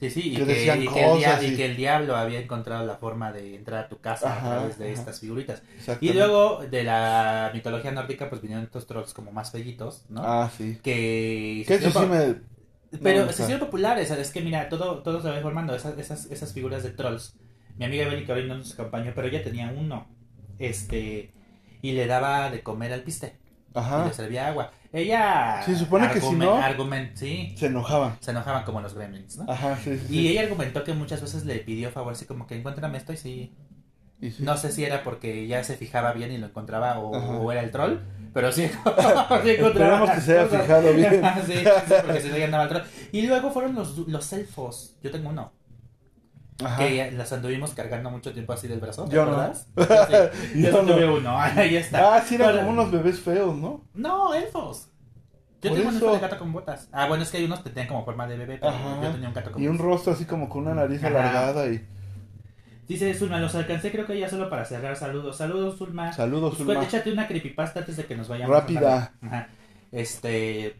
sí, sí, y Que y que el dia- cosas y y- que el diablo había encontrado la forma de entrar a tu casa Ajá, a través de ajá. estas figuritas. Y luego de la mitología nórdica, pues vinieron estos trolls como más fellitos, ¿no? Ah, sí. Que... Que eso se sí hicieron me... po- Pero no, se hicieron populares, es que mira, todo, todo se va formando, esas, esas, esas figuras de trolls. Mi amiga Beli, que hoy no nos acompañó, pero ella tenía uno, este, y le daba de comer al piste, y Ajá, le servía agua. Ella... Sí, supone que si no- sí, se enojaban. se enojaban como los gremlins, ¿no? Ajá, sí, sí. Y ella argumentó que muchas veces le pidió favor, así como que encuéntrame esto y sí. Y sí. No sé si era porque ya se fijaba bien y lo encontraba o, era el troll, pero sí, sí. Esperemos que se haya fijado bien. sí, sí, sí, porque si no ya andaba el troll. Y luego fueron los, los elfos. Yo tengo uno. Ajá. Que las anduvimos cargando mucho tiempo así del brazo. ¿te Yo no. acuerdas? Yo sí. Yo no. tuve uno. Ahí está. Ah, sí, eran como unos bebés feos, ¿no? No, elfos. Yo Por tengo un eso. de gato con botas. Ah, bueno, es que hay unos que tenían como forma de bebé, pero Ajá. yo tenía un gato con Y un botas. rostro así como con una nariz Ajá. alargada y... Dice Zulma, los alcancé creo que ya solo para cerrar. Saludos, saludos Zulma. Saludos, Pues, Zulma. Échate una creepypasta antes de que nos vayamos. Rápida. Ajá. Este.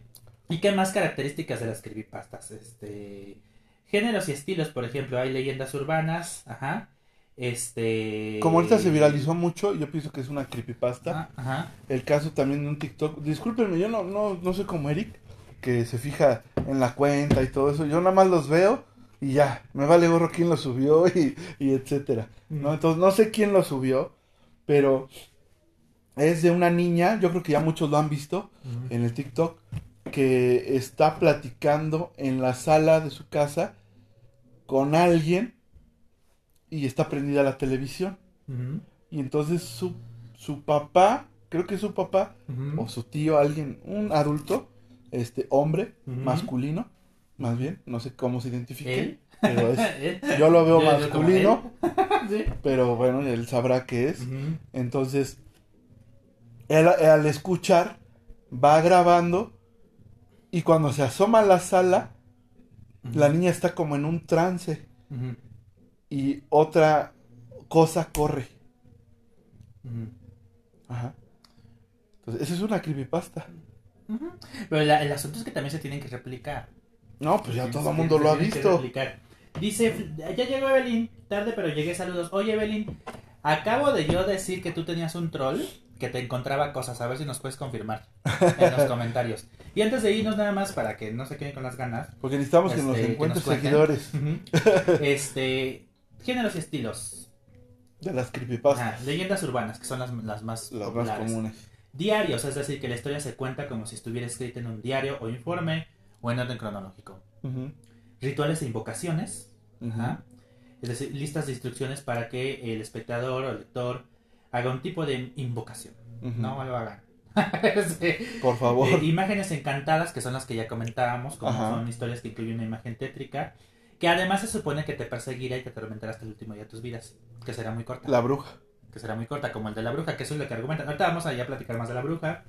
¿Y qué más características de las creepypastas? Este. Géneros y estilos, por ejemplo, hay leyendas urbanas. Ajá. Este. Como ahorita se viralizó mucho, yo pienso que es una creepypasta. Ah, Ajá. El caso también de un TikTok. Discúlpenme, yo no, no, no soy como Eric, que se fija en la cuenta y todo eso. Yo nada más los veo y ya. Me vale gorro quién lo subió y, y etcétera. ¿no? Entonces no sé quién lo subió, pero es de una niña, yo creo que ya muchos lo han visto en el TikTok, que está platicando en la sala de su casa con alguien y está prendida la televisión. Y entonces su, su papá, creo que es su papá, o su tío, alguien, un adulto, este hombre, masculino, más bien, no sé cómo se identifique, ¿Él? pero es, yo lo veo Yo- yo como masculino, Sí. pero bueno, él sabrá qué es. Entonces, él, al escuchar, va grabando y cuando se asoma a la sala, la niña está como en un trance y otra cosa corre. Ajá. Entonces, esa es una creepypasta. Pero la- el asunto es que también se tienen que replicar. No, pues ya Sí, todo el mundo lo ha visto. Dice, ya llegó Evelyn, tarde pero llegué, saludos. Oye Evelyn, acabo de yo decir que tú tenías un troll que te encontraba cosas, a ver si nos puedes confirmar en los comentarios. Y antes de irnos nada más para que no se queden con las ganas. Porque necesitamos que nos este, encuentres cuenten. seguidores. Este, géneros y estilos. de las creepypastas, leyendas urbanas, que son las, las más las más populares. comunes. Diarios, es decir, que la historia se cuenta como si estuviera escrita en un diario o informe o en orden cronológico. Rituales e invocaciones. Es decir, listas de instrucciones para que el espectador o el lector haga un tipo de invocación. No lo hagan. Sí. Por favor. Eh, imágenes encantadas, que son las que ya comentábamos, como Ajá. son historias que incluyen una imagen tétrica, que además se supone que te perseguirá y te atormentará hasta el último día de tus vidas, que será muy corta. La bruja. Que será muy corta, como el de la bruja, que eso es lo que argumentan. Ahorita vamos a ya platicar más de la bruja.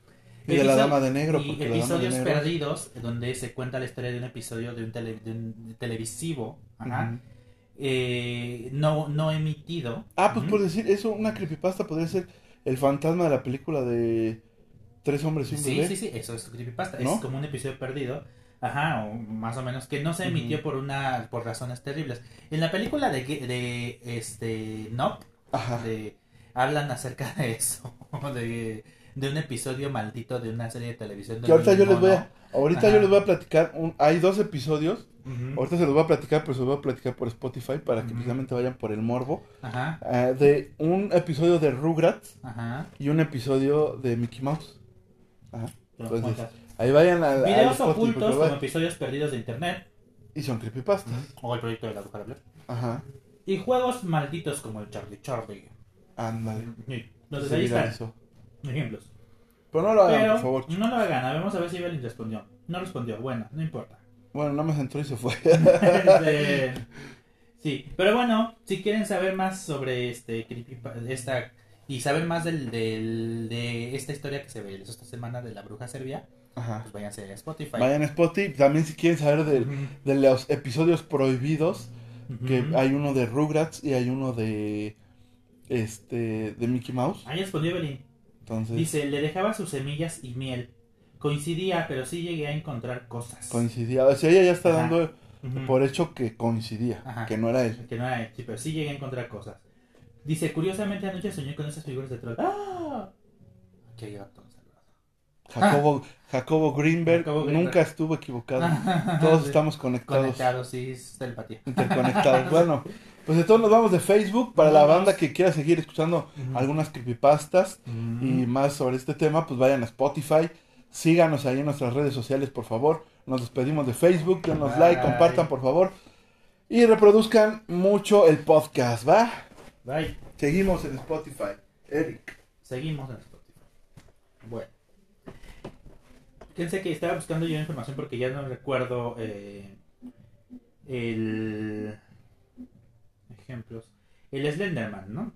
Y de la dama de negro. y episodios negro. perdidos, donde se cuenta la historia de un episodio de un, tele- de un televisivo, ajá. Eh, no, no emitido. Ah, pues por decir eso, una creepypasta podría ser el fantasma de la película de Tres hombres y un Sí, bebé. sí, sí, eso es creepypasta. ¿No? Es como un episodio perdido. Ajá, o más o menos, que no se emitió por una por razones terribles. En la película de, de este Nope, Ajá. de, hablan acerca de eso, de, de un episodio maldito de una serie de televisión. Que ahorita yo les voy a, ahorita Ajá. yo les voy a platicar, un- hay dos episodios, Ahorita se los voy a platicar, pero se los voy a platicar por Spotify para que precisamente vayan por el morbo, Ajá, ah, de un episodio de Rugrats ajá. y un episodio de Mickey Mouse. Ajá. Entonces, cuentas. Ahí vayan al Videos ocultos como episodios perdidos de internet y son creepypastas. o el proyecto de la bruja de Blair. Ajá. Y juegos malditos como el Charlie Charlie. Ándale. Sí. Entonces ahí están eso. ejemplos. Pero no lo hagan, Pero por favor. no lo hagan, vamos a ver si Evelyn respondió. No respondió, bueno, no importa. Bueno, nada más entró y se fue. Este, sí, pero bueno, si quieren saber más sobre este esta y saber más del, del- de esta historia que se ve esta semana de la bruja serbia, Ajá. pues váyanse a Spotify. Vayan a Spotify. También si quieren saber de, los episodios prohibidos, que hay uno de Rugrats y hay uno de este de Mickey Mouse. Ahí respondió Evelyn. Entonces, Dice, le dejaba sus semillas y miel. Coincidía, pero sí llegué a encontrar cosas. coincidía. O sea, ella ya está Ajá. dando por hecho que coincidía, Ajá. que no era él. Que no era él, sí, pero sí llegué a encontrar cosas. Dice, curiosamente anoche soñé con esas figuras de troll. ¡Ah! Qué gato encerrado. Jacobo, Jacobo Greenberg Jacobo Greenberg. nunca estuvo equivocado. Todos Sí. estamos conectados, Conectados, sí, es telepatía. interconectados. Bueno, pues todos nos vamos de Facebook para la banda que quiera seguir escuchando algunas creepypastas y más sobre este tema, pues vayan a Spotify. Síganos ahí en nuestras redes sociales, por favor. Nos despedimos de Facebook. Denos Bye. like, compartan, por favor. Y reproduzcan mucho el podcast, ¿va? Bye. Seguimos en Spotify. Eric. Seguimos en Spotify. Bueno. Fíjense que estaba buscando yo información porque ya no recuerdo eh, el ejemplos. El Slenderman, ¿no?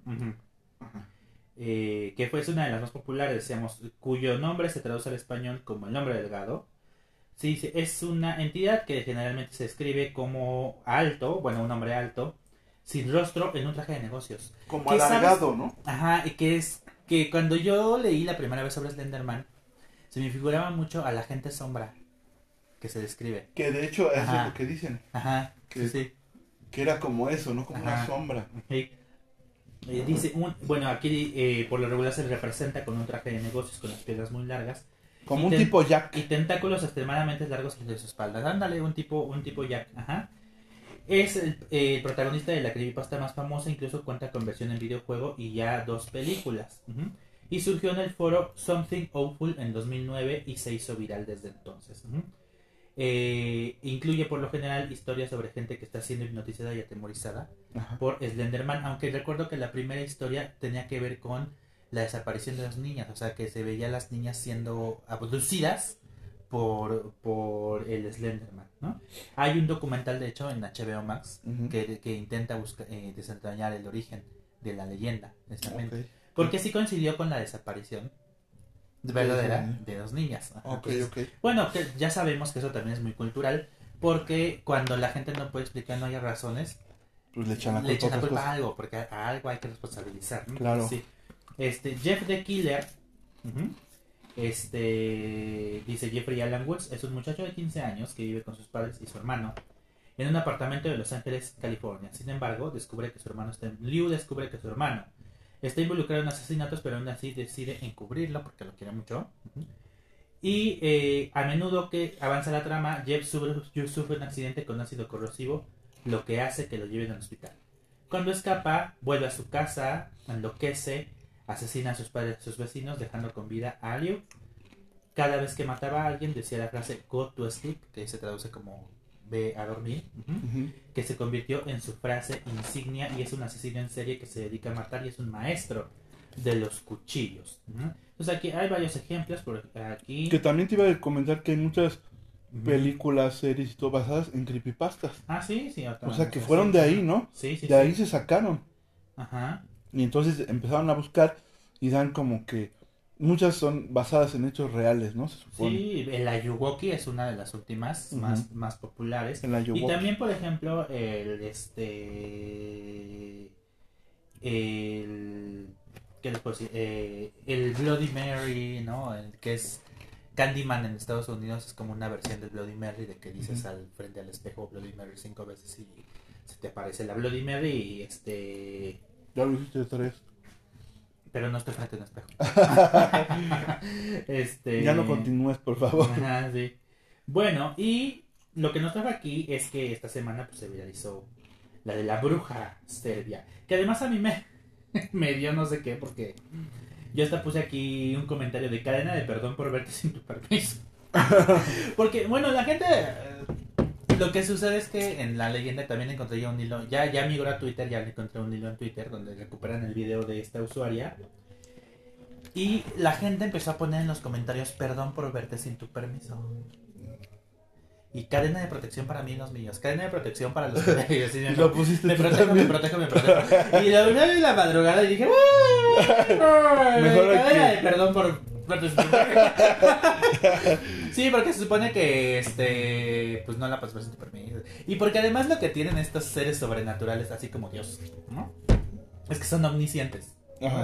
Eh, que fue una de las más populares, decíamos, cuyo nombre se traduce al español como el nombre delgado. Sí, sí, es una entidad que generalmente se escribe como alto, bueno, un hombre alto, sin rostro en un traje de negocios. Como ¿Qué sabes? alargado, ¿no? Ajá, y que es que cuando yo leí la primera vez sobre Slenderman, se me figuraba mucho a la gente sombra que se describe. Que de hecho es Ajá. lo que dicen. Ajá, Que- sí. Que era como eso, ¿no? Como una Ajá. sombra. Sí. Eh, dice, un, bueno, aquí eh, por lo regular se representa con un traje de negocios con las piernas muy largas Como un tipo Jack. y tentáculos extremadamente largos de su espalda. Ándale, un tipo, un tipo Jack. Ajá. Es el, eh, el protagonista de la creepypasta más famosa, incluso cuenta con versión en videojuego y ya dos películas. Y surgió en el foro Something Awful en 2009 y se hizo viral desde entonces. Ujú. Eh, incluye por lo general historias sobre gente que está siendo hipnotizada y atemorizada Ajá. por Slenderman, aunque recuerdo que la primera historia tenía que ver con la desaparición de las niñas, o sea que se veía a las niñas siendo abducidas por, por el Slenderman, ¿no? Hay un documental, de hecho, en HBO Max que, que intenta buscar, eh, desentrañar el origen de la leyenda, precisamente. Porque sí coincidió con la desaparición verdadera de dos niñas. Ajá, Ok, entonces, ok. Bueno, que ya sabemos que eso también es muy cultural, porque cuando la gente no puede explicar, no hay razones, Pues le echan la culpa echan a la otras culpa a cosas. algo, porque a algo hay que responsabilizar. ¿no? Claro. Sí. Este, Jeff the Killer, este, dice Jeffrey Alan Woods, es un muchacho de 15 años que vive con sus padres y su hermano en un apartamento de Los Ángeles, California. Sin embargo, descubre que su hermano está, Liu descubre que su hermano está involucrado en asesinatos, pero aún así decide encubrirlo porque lo quiere mucho. Y eh, a menudo que avanza la trama, Jeff sufre, sufre un accidente con ácido corrosivo, lo que hace que lo lleven al hospital. Cuando escapa, vuelve a su casa, enloquece, asesina a sus padres a sus vecinos, dejando con vida a Liu. Cada vez que mataba a alguien decía la frase Go to sleep, que se traduce como ve a dormir, que se convirtió en su frase insignia y es un asesino en serie que se dedica a matar y es un maestro de los cuchillos. ¿no? Entonces aquí hay varios ejemplos, por aquí... Que también te iba a comentar que hay muchas películas, series y todo basadas en creepypastas. Ah, sí, sí. O sea, que fueron de ahí, ¿no? Sí, sí, De ahí se sacaron. Ajá. Y entonces empezaron a buscar y dan como que muchas son basadas en hechos reales, ¿no? Se supone. Sí, el Ayuwoki es una de las últimas más, más populares. En la Y también, por ejemplo, el este el ¿qué les puedo decir? Eh, el Bloody Mary, ¿no? El que es Candyman en Estados Unidos es como una versión del Bloody Mary de que dices al frente al espejo Bloody Mary cinco veces y se te aparece la Bloody Mary y este Ya lo hiciste tres. Pero no estoy frente a un espejo. este Ya no continúes, por favor. Sí. Bueno, y lo que nos trajo aquí es que esta semana pues, se viralizó la de la bruja serbia. Que además a mí me, me dio no sé qué, porque yo hasta puse aquí un comentario de cadena de perdón por verte sin tu permiso. porque, bueno, la gente. Lo que sucede es que en la leyenda también encontré yo un hilo. Ya, ya migró a Twitter, ya encontré un hilo en Twitter donde recuperan el video de esta usuaria. Y la gente empezó a poner en los comentarios perdón por verte sin tu permiso. Y cadena de protección para mí y los míos. Cadena de protección para los que y así me- Y lo pusiste me protejo, me protejo, me protejo. Y la verdad de la madrugada y dije, "Ay, Mejor cadena aquí". de perdón por sin tu permiso". Sí, porque se supone que este pues no la pasas sin tu permiso. Y porque además lo que tienen estos seres sobrenaturales, así como Dios, ¿no? Es que son omniscientes.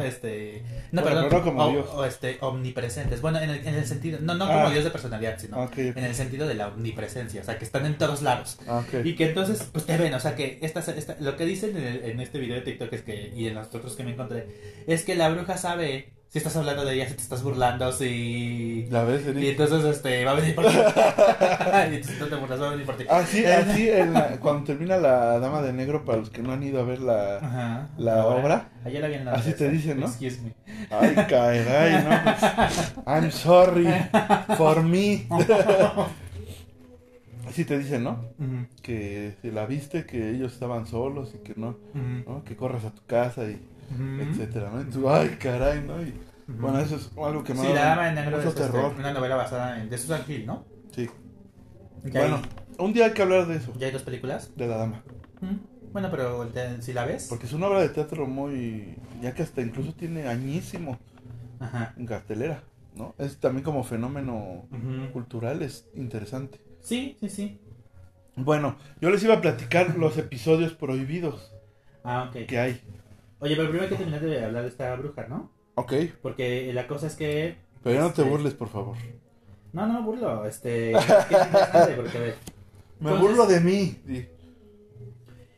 Este, no, Bueno, perdón, no como o- Dios. o, este, omnipresentes. Bueno, en el, en el sentido, no, no como Ah. Dios de personalidad, sino ok. en el sentido de la omnipresencia, o sea, que están en todos lados. Ah. Y que entonces, pues te ven, o sea, que esta, esta- lo que dicen en, el- en este video de TikTok es que, y en los otros que me encontré, es que la bruja sabe si estás hablando de ella, si te estás burlando, si... ¿La ves, Y Eric? entonces, este, va a venir por ti. y entonces no te burlas, va a venir por ti. Así, así en la- cuando termina la Dama de Negro, para los que no han ido a ver la... Ajá. la Ahora, obra. Ayer la vi en la Así te dicen, ¿no? Excuse me. Ay, caray, ¿no? Pues, I'm sorry for me. Así te dicen, ¿no? Ujú, Que si la viste, que ellos estaban solos y que no, ujú, ¿no? Que corras a tu casa y etcétera, ay, caray, ¿no? Y, bueno, eso es algo que me Sí, da La Dama de Negro mucho es este, terror. una novela basada en... de Susan Hill, ¿no? Sí. Bueno, un día hay que hablar de eso, ya hay dos películas. de la dama. Mm, Bueno, pero si la ves... Porque es una obra de teatro muy... Ya que hasta incluso tiene añísimo Ajá. en cartelera, ¿no? Es también como fenómeno cultural, es interesante. Sí, sí, sí. Bueno, yo les iba a platicar los episodios prohibidos Ah, ok. que hay. Oye, pero primero hay que terminar de hablar de esta bruja, ¿no? Ok, Porque la cosa es que... pero ya no te Este- burles, por favor. No, no me burlo, este... es que es interesante porque, a ver, Me Entonces- burlo de mí. Sí.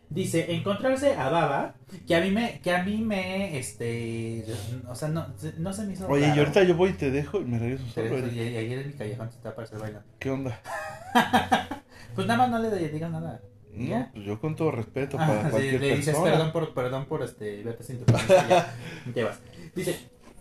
Dice, encontrarse a Baba, que a mí me, que a mí me, este, o sea, no, no se me hizo Oye, y ahorita yo voy y te dejo y me regreso solo. eso, y, ayer en mi callejón se te va a aparecer bailando. ¿Qué onda? Pues nada más no le digas nada. No, pues yo con todo respeto Ah, para sí, cualquier le dices persona. perdón por, perdón por este, verte sin tu ya, te vas. Dice,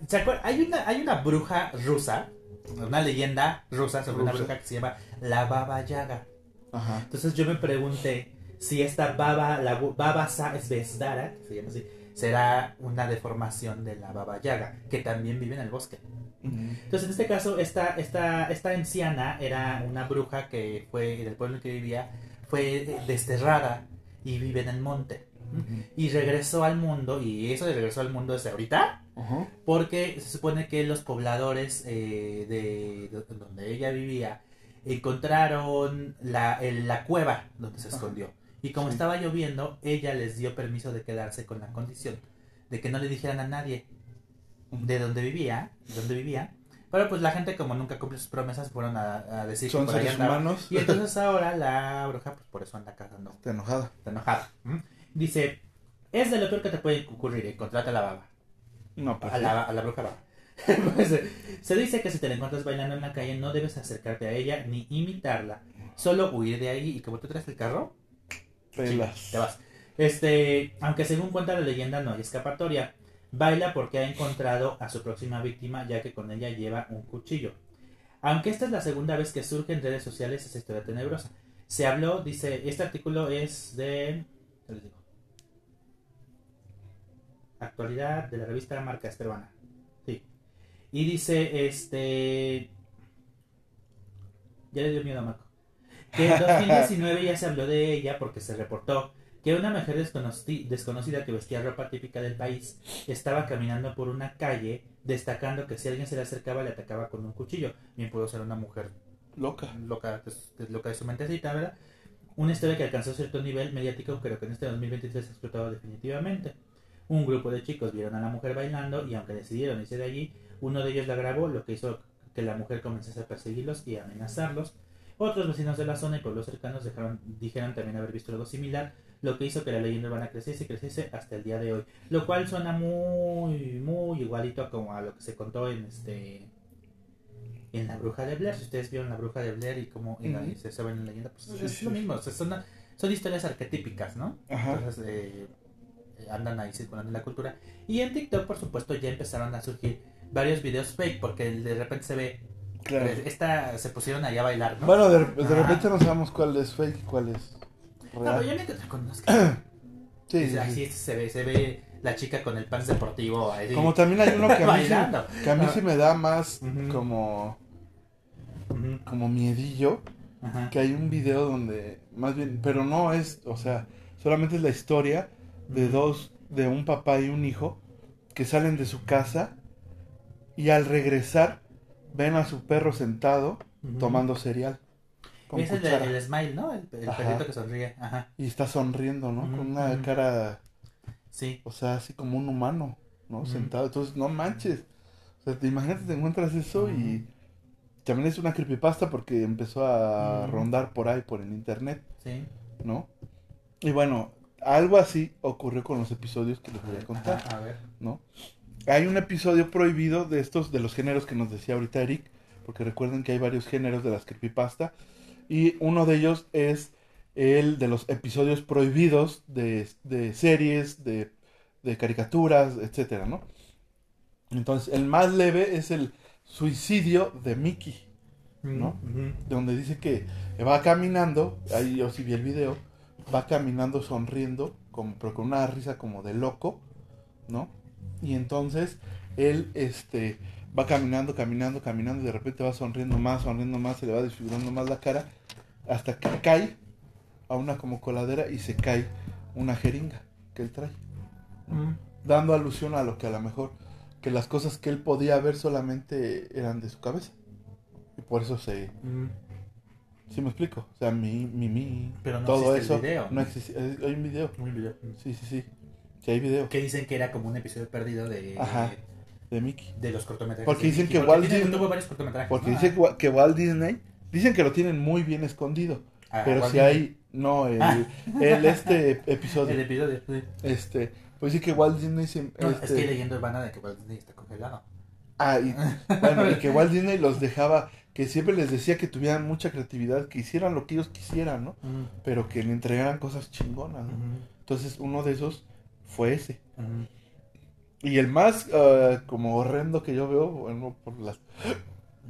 ¿se acuerdan? Hay una, hay una bruja rusa, una leyenda rusa sobre una Rusa. bruja que se llama la Baba Yaga. Ajá. Entonces yo me pregunté si esta Baba, la Baba que se llama así, será una deformación de la Baba Yaga, que también vive en el bosque. Entonces en este caso, esta, esta, esta anciana era una bruja que fue del pueblo en que vivía, fue desterrada y vive en el monte. Y regresó al mundo, y eso de regresó al mundo es ahorita, porque se supone que los pobladores eh, de, de donde ella vivía encontraron la, el- la cueva donde se escondió. Y como Sí. estaba lloviendo, ella les dio permiso de quedarse con la condición de que no le dijeran a nadie de dónde vivía, de dónde vivía. Pero pues la gente como nunca cumple sus promesas fueron a, a decir Son que por ahí seres humanos. Y entonces ahora la bruja pues por eso anda cagando Está enojada. está enojada. Dice, es de lo peor que te puede ocurrir, encontrate a la baba, No, pues. a la, a la bruja baba. Pues, eh, se dice que si te la encuentras bailando en la calle no debes acercarte a ella ni imitarla, solo huir de ahí y como tú traes el carro, Pelas. te vas. Este, aunque según cuenta la leyenda no hay escapatoria. Baila porque ha encontrado a su próxima víctima ya que con ella lleva un cuchillo. Aunque esta es la segunda vez que surge en redes sociales esa historia tenebrosa. Se habló, dice, este artículo es de... ¿qué les digo? Actualidad de la revista Marca Peruana. Sí. Y dice, este... Ya le dio miedo a Marco. Que en 2019 ya se habló de ella porque se reportó que una mujer desconoci- desconocida que vestía ropa típica del país estaba caminando por una calle destacando que si alguien se le acercaba le atacaba con un cuchillo. Bien pudo ser una mujer Loca. loca, loca de su mentecita, ¿verdad? Una historia que alcanzó cierto nivel mediático, pero que en este 2023 ha explotado definitivamente. Un grupo de chicos vieron a la mujer bailando y aunque decidieron irse de allí, uno de ellos la grabó, lo que hizo que la mujer comenzase a perseguirlos y amenazarlos. Otros vecinos de la zona y pueblos cercanos dejaron, dijeron también haber visto algo similar, lo que hizo que la leyenda urbana creciese y creciese hasta el día de hoy. Lo cual suena muy, muy igualito a como a lo que se contó en este en la bruja de Blair. Si ustedes vieron la bruja de Blair y cómo la- se saben en la leyenda, pues Sí, es sí. lo mismo. o sea, son, son historias arquetípicas, ¿no? Ajá. Entonces eh, eh, andan ahí circulando en la cultura. Y en TikTok, por supuesto, ya empezaron a surgir varios videos fake porque de repente se ve. Claro. pues, esta se pusieron ahí a bailar, ¿no? Bueno, de, de repente no sabemos cuál es fake y cuál es No, pero real. yo me encontré con unos que. Sí, sí, sí. así se ve, se ve la chica con el pan deportivo ahí. Como también hay uno que a mí, sí, bailando. que a mí sí me da más como, como miedillo. Que hay un video donde, más bien, pero no es, o sea, solamente es la historia de dos, de un papá y un hijo que salen de su casa y al regresar ven a su perro sentado tomando cereal. Con Es el, el smile, ¿no? El, el Ajá. perrito que sonríe. Ajá. Y está sonriendo, ¿no? Con una cara, Sí. o sea, así como un humano, ¿no? Sentado. Entonces, no manches. O sea, te imagínate, te encuentras eso y también es una creepypasta porque empezó a rondar por ahí, por el internet, Sí. ¿no? Y bueno, algo así ocurrió con los episodios que les voy a contar, Ajá, a ver. ¿no? Hay un episodio prohibido de estos, de los géneros que nos decía ahorita Eric, porque recuerden que hay varios géneros de las creepypasta, y uno de ellos es el de los episodios prohibidos de, de series, de, de caricaturas, etcétera, ¿no? Entonces, el más leve es el suicidio de Mickey, ¿no? Ujú. donde dice que va caminando, ahí yo sí vi el video, va caminando sonriendo, como, pero con una risa como de loco, ¿no? Y entonces él este, va caminando, caminando, caminando, y de repente va sonriendo más, sonriendo más, se le va desfigurando más la cara, hasta que cae a una como coladera y se cae una jeringa que él trae, Ujú. dando alusión a lo que a lo mejor, que las cosas que él podía ver solamente eran de su cabeza. Y por eso se, Ujú. ¿Sí me explico? O sea, mi, mi, mi, Pero no todo existe el eso. video. No existe. eh, Hay un video. Un video. Sí, sí, sí. Sí, hay video. Que dicen que era como un episodio perdido de, Ajá. De Mickey. de los cortometrajes. Porque dicen Mickey, que porque Walt Disney- varios cortometrajes. Porque ¿no? dice que, Wa- que Walt Disney. Dicen que lo tienen muy bien escondido. Ah, pero Walt si Disney. hay. No, el, Ah. el este El episodio. episodio, sí. Este. Pues sí que Walt Disney. se- No, este, es que urbana de que Walt Disney está congelado. Ah, y, bueno, y que Walt Disney los dejaba. Que siempre les decía que tuvieran mucha creatividad. Que hicieran lo que ellos quisieran, ¿no? Ujú. Pero que le entregaran cosas chingonas, ¿no? Ujú. Entonces, uno de esos fue ese. Ujú. Y el más ah, como horrendo que yo veo, bueno, por las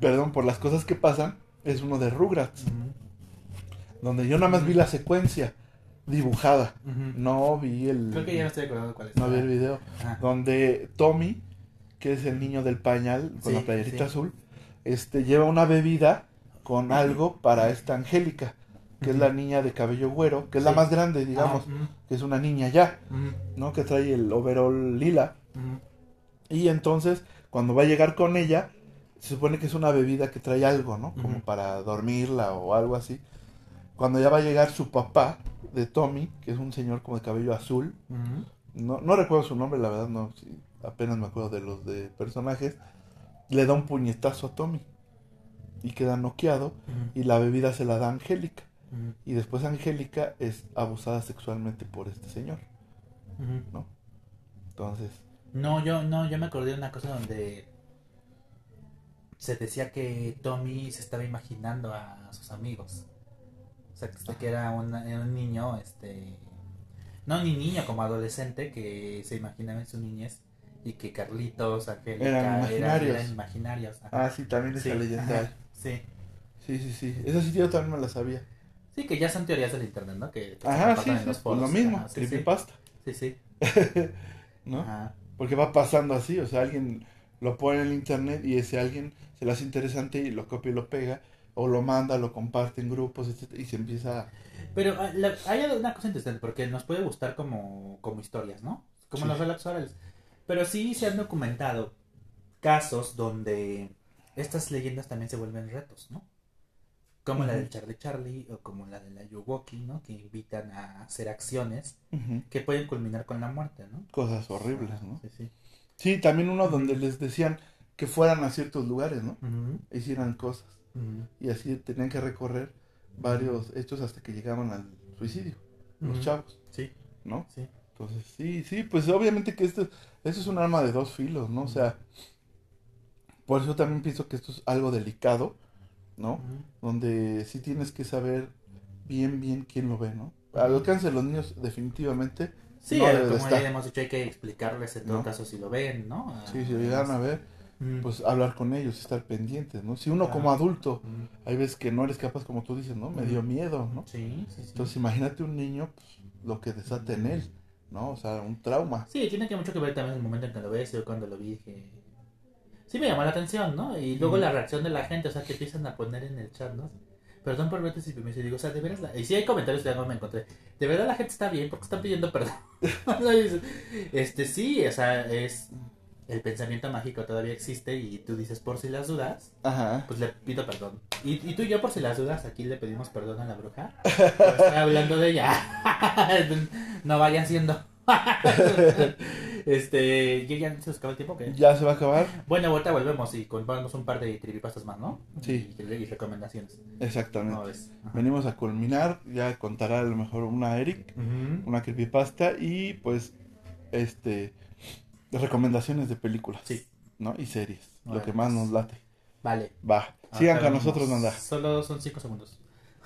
perdón, por las cosas que pasan, es uno de Rugrats, donde yo nada más vi la secuencia dibujada, no vi el Creo que ya me estoy acordando cuál es. no vi el video, Ajá. donde Tommy, que es el niño del pañal con Sí, la playerita sí. azul, este lleva una bebida con algo para esta Angélica, que es la niña de cabello güero, que es la más grande, digamos, Ah, ujú. que es una niña ya. ¿no? Que trae el overall lila. Y entonces, cuando va a llegar con ella, se supone que es una bebida que trae algo, ¿no? Como para dormirla o algo así. Cuando ya va a llegar su papá de Tommy, que es un señor como de cabello azul, no, no recuerdo su nombre, la verdad, no, sí, apenas me acuerdo de los de personajes, le da un puñetazo a Tommy y queda noqueado y la bebida se la da a Angélica. Y después Angélica es abusada sexualmente por este señor. ¿no? Entonces, No, yo no, yo me acordé de una cosa donde se decía que Tommy se estaba imaginando a sus amigos. O sea, que, que era, una- un niño, este... No, ni niño, como adolescente, que se imaginaba en su niñez y que Carlitos, Angélica, Eran imaginarios. eran imaginarios. Ajá. ah, sí, también esa Sí, leyenda. Sí. Sí, sí, sí. Esa sí yo también me la sabía. Sí, que ya son teorías del internet, ¿no? Que, que se Ajá, sí, en sí. los Pues lo mismo, Ajá, sí, creepypasta, Sí, sí. ¿no? Ajá. Porque va pasando así, o sea, alguien lo pone en el internet y ese alguien se le hace interesante y lo copia y lo pega, o lo manda, lo comparte en grupos, etcétera, y se empieza a... Pero ah, la- hay una cosa interesante, porque nos puede gustar como, como historias, ¿no? Como Sí. los relatos orales. Pero sí se han documentado casos donde estas leyendas también se vuelven retos, ¿no? Como la Ujú. del Charlie Charlie o como la de la Yowoki, ¿no? Que invitan a hacer acciones que pueden culminar con la muerte, ¿no? Cosas horribles, ¿no? Sí, sí. Sí, también uno donde les decían que fueran a ciertos lugares, ¿no? Hicieran cosas. Y así tenían que recorrer varios hechos hasta que llegaban al suicidio, los chavos, Sí, ¿no? sí. Entonces, sí, sí, pues obviamente que esto, esto es un arma de dos filos, ¿no? O sea, por eso también pienso que esto es algo delicado, ¿no? Donde sí tienes que saber bien, bien quién lo ve, ¿no? Al alcance de los niños, definitivamente, Sí, no debe de como ya hemos dicho, hay que explicarles en todo ¿No? caso si lo ven, ¿no? Ah, Sí, si lo llegaron a ver, pues hablar con ellos, estar pendientes, ¿no? Si uno Claro. como adulto, hay veces que no eres capaz, como tú dices, ¿no? Me dio miedo, ¿no? Sí, sí, sí. Entonces imagínate un niño, pues, lo que desata en él, ¿no? O sea, un trauma. Sí, tiene que mucho que ver también el momento en que lo ves. Yo cuando lo vi dije. Sí, me llamó la atención, ¿no? Y luego la reacción de la gente, o sea, que empiezan a poner en el chat, ¿no? Perdón por verte si me digo, o sea, de veras. La... Y sí hay comentarios que no me encontré. De verdad la gente está bien porque están pidiendo perdón. este sí, o sea, es. El pensamiento mágico todavía existe y tú dices por si las dudas, Ajá. pues le pido perdón. Y, y tú y yo por si las dudas, aquí le pedimos perdón a la bruja. Estar hablando de ella. no vayan siendo. este, ¿ya, ya se nos acaba el tiempo? qué? Ya se va a acabar. Bueno, ahorita volvemos y contamos un par de creepypastas más, ¿no? Sí. Y, y recomendaciones. Exactamente. Venimos a culminar, ya contará a lo mejor una Eric, una creepypasta y pues este recomendaciones de películas, Sí. ¿no? Y series, lo que más nos late. Vale. Va, sigan con nosotros. Nanda. Solo son 5 segundos.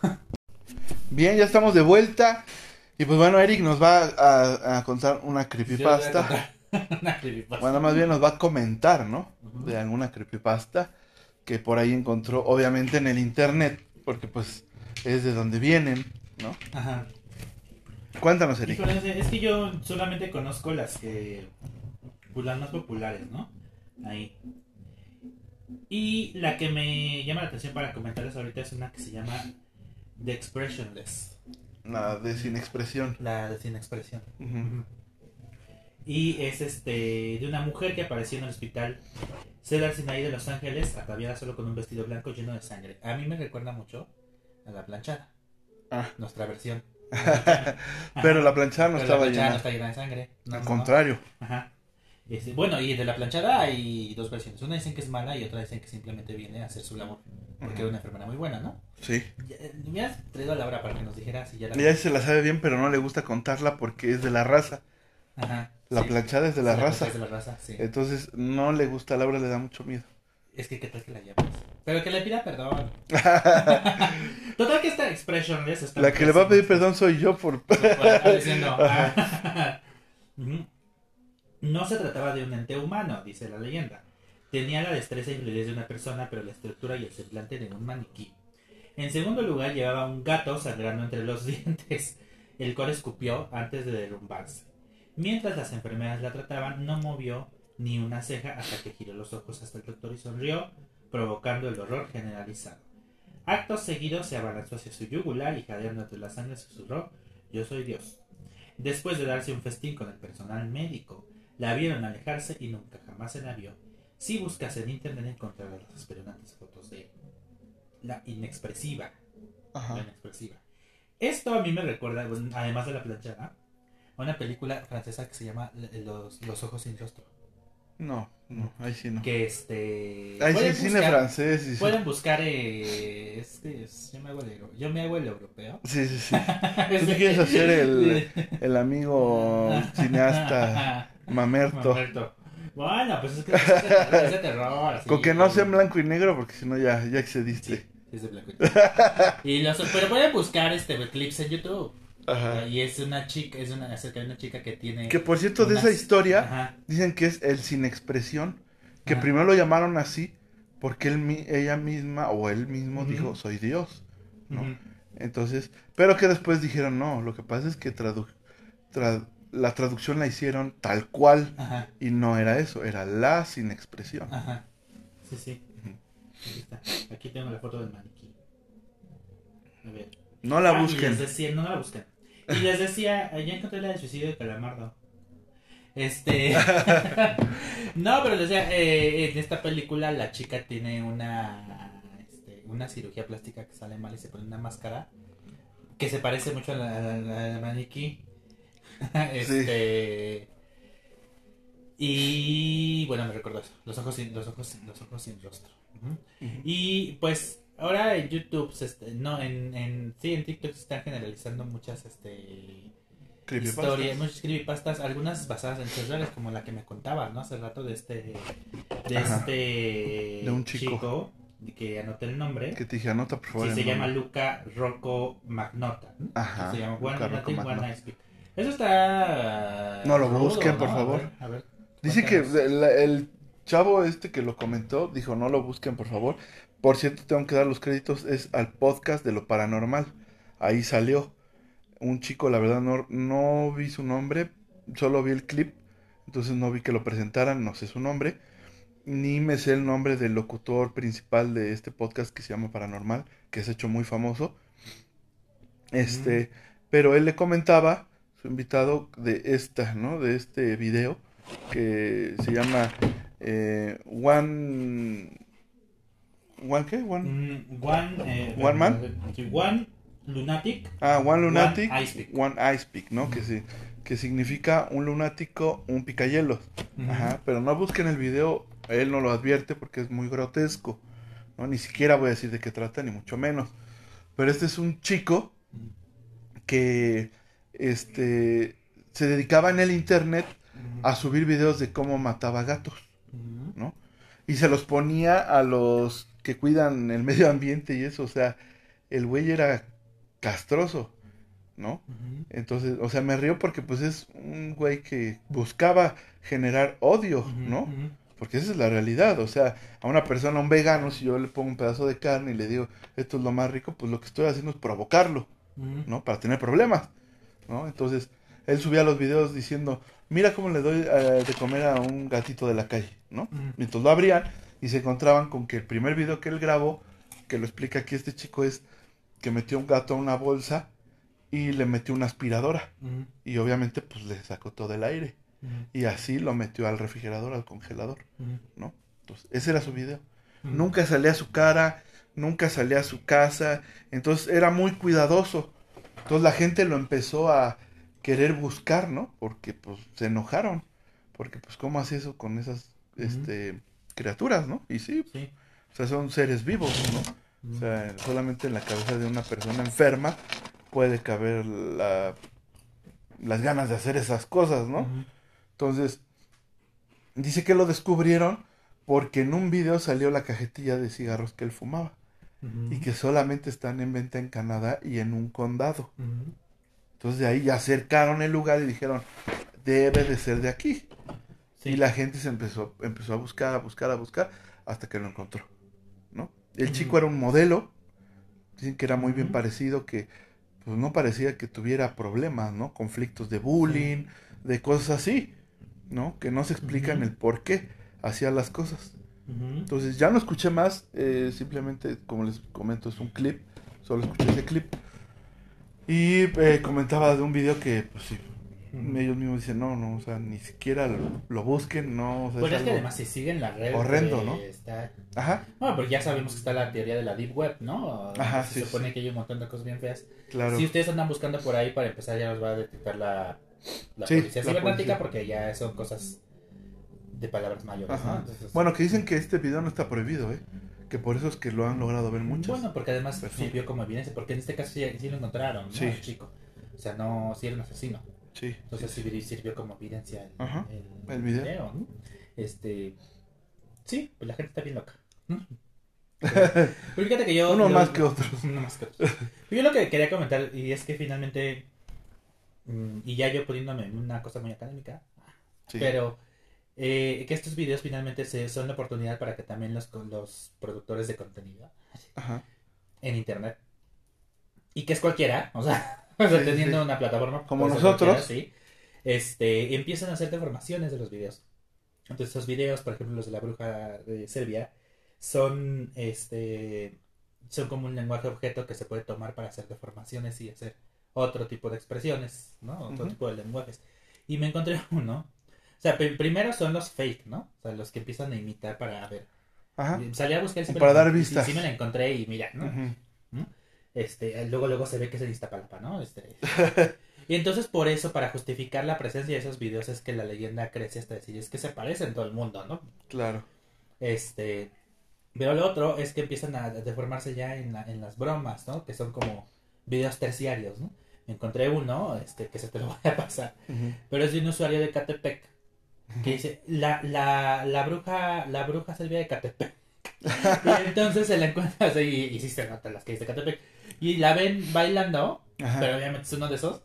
Bien, ya estamos de vuelta. Y pues bueno, Eric nos va a, a contar una creepypasta. Una creepypasta. Bueno, más bien nos va a comentar, ¿no? De alguna creepypasta que por ahí encontró, obviamente en el internet, porque pues es de donde vienen, ¿no? Ajá. Cuéntanos, Eric. Híjole, es que yo solamente conozco las que. pues, las más populares, ¿no? Ahí. Y la que me llama la atención para comentarles ahorita es una que se llama The Expressionless. Nada de sin expresión. La de sin expresión. Ujú. Y es este de una mujer que apareció en el hospital Cedar Sinai de Los Ángeles, ataviada solo con un vestido blanco lleno de sangre. A mí me recuerda mucho a la planchada, Ah, nuestra versión. pero la planchada no Pero estaba la planchada no llena. está llena de sangre. No, Al no, no. contrario. Ajá. Este, bueno, y de la planchada hay dos versiones. Una dicen que es mala y otra dicen que simplemente viene a hacer su labor. Porque era una enfermera muy buena, ¿no? Sí. Ya, eh, Me has traído a Laura para que nos dijera si ya la... Ella se la sabe bien, pero no le gusta contarla porque es de la raza. Ajá. La sí. planchada es de la raza. Es de la raza, sí. Entonces no le gusta a Laura, le da mucho miedo. Es que qué tal que la llames. Pero que le pida perdón. Total que esta expressionless está La que le va a pedir perdón soy yo por... Por estar diciendo, ah. No se trataba de un ente humano, dice la leyenda. Tenía la destreza y fluidez de una persona, pero la estructura y el semblante de un maniquí. En segundo lugar, llevaba un gato sangrando entre los dientes, el cual escupió antes de derrumbarse. Mientras las enfermeras la trataban, no movió ni una ceja hasta que giró los ojos hasta el doctor y sonrió, provocando el horror generalizado. Acto seguido se abalanzó hacia su yugular y jadeando entre la sangre susurró, yo soy Dios. Después de darse un festín con el personal médico, la vieron alejarse y nunca jamás se la vio. Si buscas en internet encontrarás las espeluznantes fotos de la inexpresiva. La inexpresiva. Esto a mí me recuerda, además de la planchada, una película francesa que se llama Los, Los ojos sin rostro. No, no, ahí sí no. Que este. Ahí sí cine buscar- francés. sí. Pueden buscar. Eh, este es- yo, me hago el, yo me hago el europeo. Sí, sí, sí. Tú quieres hacer el, el amigo cineasta mamerto. Mamerto. Bueno, pues es que es de, es de terror. así. Con que no sea en blanco y negro, porque si no ya, ya excediste. Sí, es de blanco y negro. Y los, pero pueden buscar este clips en YouTube. Ajá. Y es una chica, es una acerca de una chica que tiene. Que por cierto, de esa historia, Ajá. dicen que es el sin expresión. Que Ajá. primero lo llamaron así, porque él, ella misma o él mismo dijo, soy Dios. ¿no? Entonces, pero que después dijeron, no, lo que pasa es que tradu tra- la traducción la hicieron tal cual Ajá, y no era eso, era la sin expresión. ajá. Sí, sí. Aquí está. Aquí tengo la foto del maniquí. A ver. No la Ah, busquen. no la busquen. Y les decía, "Ah, ya encontré la de suicidio de Calamardo. Este. no, pero les decía, eh, en esta película la chica tiene una. este, una cirugía plástica que sale mal y se pone una máscara. Que se parece mucho a la, a la- a la maniquí. este. Y bueno, me recuerdo eso. Los ojos sin, los ojos, sin- los ojos sin rostro. Y pues ahora en YouTube, se est- no, en, en, sí, en TikTok se están generalizando muchas este, historias, muchas creepypastas, algunas basadas en hechos reales, como la que me contabas, ¿no? Hace rato de este, de Ajá. este De un chico. que anoté el nombre. Que te dije, anota por favor. Sí, se llama nombre". Luca Rocco Magnota. ¿no? Ajá, Se llama One Lunatic, One Peak. Eso está. No lo rudo, busquen, por ¿no? A favor. ver, a ver, Dice que el, el chavo este que lo comentó dijo, no lo busquen por favor. Por cierto, tengo que dar los créditos, es al podcast de lo paranormal. Ahí salió un chico, la verdad no, no vi su nombre, solo vi el clip, entonces no vi que lo presentaran, no sé su nombre, ni me sé el nombre del locutor principal de este podcast que se llama Paranormal, que se ha hecho muy famoso. Este, pero él le comentaba, su invitado, de esta, ¿no? De este video que se llama eh, One... ¿One qué? One... Mm, one, eh, One Man? sí, One Lunatic. Ah, One Lunatic, One Ice Pick. One Ice Pick, ¿no? Que, sí, que significa un lunático, un picahielos. Ujú. Ajá, pero no busquen el video, él no lo advierte porque es muy grotesco, ¿no? Ni siquiera voy a decir de qué trata, ni mucho menos. Pero este es un chico que este se dedicaba en el internet a subir videos de cómo mataba gatos. ¿no? Y se los ponía a los que cuidan el medio ambiente y eso, o sea, el güey era castroso, ¿no? Entonces, o sea, me río porque pues es un güey que buscaba generar odio, ¿no? Porque esa es la realidad, o sea, a una persona, a un vegano, si yo le pongo un pedazo de carne y le digo, esto es lo más rico, pues lo que estoy haciendo es provocarlo. ¿no? Para tener problemas, ¿no? Entonces, él subía los videos diciendo, mira cómo le doy eh, de comer a un gatito de la calle, ¿no? Mientras lo abrían y se encontraban con que el primer video que él grabó, que lo explica aquí este chico, es que metió un gato a una bolsa y le metió una aspiradora. Y obviamente pues le sacó todo el aire. Y así lo metió al refrigerador, al congelador. ¿no? Entonces, ese era su video. Nunca salía a su cara, nunca salía a su casa. Entonces era muy cuidadoso. Entonces la gente lo empezó a querer buscar, ¿no? Porque pues se enojaron. Porque pues cómo hace eso con esas este criaturas, ¿no? Y sí, Sí. o sea, son seres vivos, ¿no? O sea, solamente en la cabeza de una persona enferma puede caber la, las ganas de hacer esas cosas, ¿no? Entonces, dice que lo descubrieron porque en un video salió la cajetilla de cigarros que él fumaba y que solamente están en venta en Canadá y en un condado. Entonces de ahí ya acercaron el lugar y dijeron, debe de ser de aquí. Sí. Y la gente se empezó, empezó a buscar, a buscar, a buscar, hasta que lo encontró, ¿no? El chico era un modelo, dicen que era muy bien parecido, que pues no parecía que tuviera problemas, ¿no? Conflictos de bullying, de cosas así, ¿no? Que no se explican el por qué hacía las cosas. Entonces ya no escuché más, eh, simplemente, como les comento, es un clip, solo escuché ese clip. Y eh, comentaba de un video que, pues sí, Ellos mismos dicen, no, no, o sea, ni siquiera lo, lo busquen, no, o sea, Pues es es que además si siguen la red. horrendo, eh, ¿no? Está... Ajá, Bueno, porque ya sabemos que está la teoría de la Deep Web, ¿no? Ajá, se sí, supone sí. que hay un montón de cosas bien feas. claro. Si ustedes andan buscando por ahí, para empezar ya los va a detectar la, la Sí, policía cibernética porque ya son cosas de palabras mayores, ¿no? Entonces, Bueno, que dicen que este video no está prohibido, ¿eh? Que por eso es que lo han logrado ver muchos. Bueno, porque además sirvió como evidencia, porque en este caso sí, sí lo encontraron, ¿no? Sí. El chico. O sea, no, sí era un asesino. Sí. Entonces sí, sirvió como evidencia el, Ajá, el, el video. ¿no? Este, sí, pues la gente está bien loca. fíjate que yo... Uno yo- más que otros. Uno más que otros. Yo lo que quería comentar, y es que finalmente, mm, y ya yo poniéndome una cosa muy académica, Sí. pero eh, que estos videos finalmente se, son la oportunidad para que también los, los productores de contenido Ajá. en internet, y que es cualquiera, o sea, o sea, Sí, sí, teniendo sí. una plataforma Como nosotros. sí, este, empiezan a hacer deformaciones de los videos. Entonces, estos videos, por ejemplo, los de la bruja de Serbia, son, este, son como un lenguaje objeto que se puede tomar para hacer deformaciones y hacer otro tipo de expresiones, ¿no? Otro Ujú. tipo de lenguajes. Y me encontré uno. O sea, pri- primero son los fake, ¿no? O sea, los que empiezan a imitar para ver. Ajá. Salí a buscar sí para dar sí- vistas. Sí, me la encontré y mira, ¿no? Ujú. Este, luego, luego se ve que es en Iztapalapa, ¿no? Este, y entonces por eso, para justificar la presencia de esos videos, es que la leyenda crece hasta decir, es que se parecen todo el mundo, ¿no? Claro. Este, pero lo otro es que empiezan a deformarse ya en, la- en las bromas, ¿no? Que son como videos terciarios, ¿no? Encontré uno, este, que se te lo voy a pasar, Ujú. pero es de un usuario de Catepec, que dice, la, la, la bruja, la bruja Silvia de Catepec. y entonces se la encuentras y, y sí se nota las que dice Catepec. Y la ven bailando, Ajá. pero obviamente es uno de esos,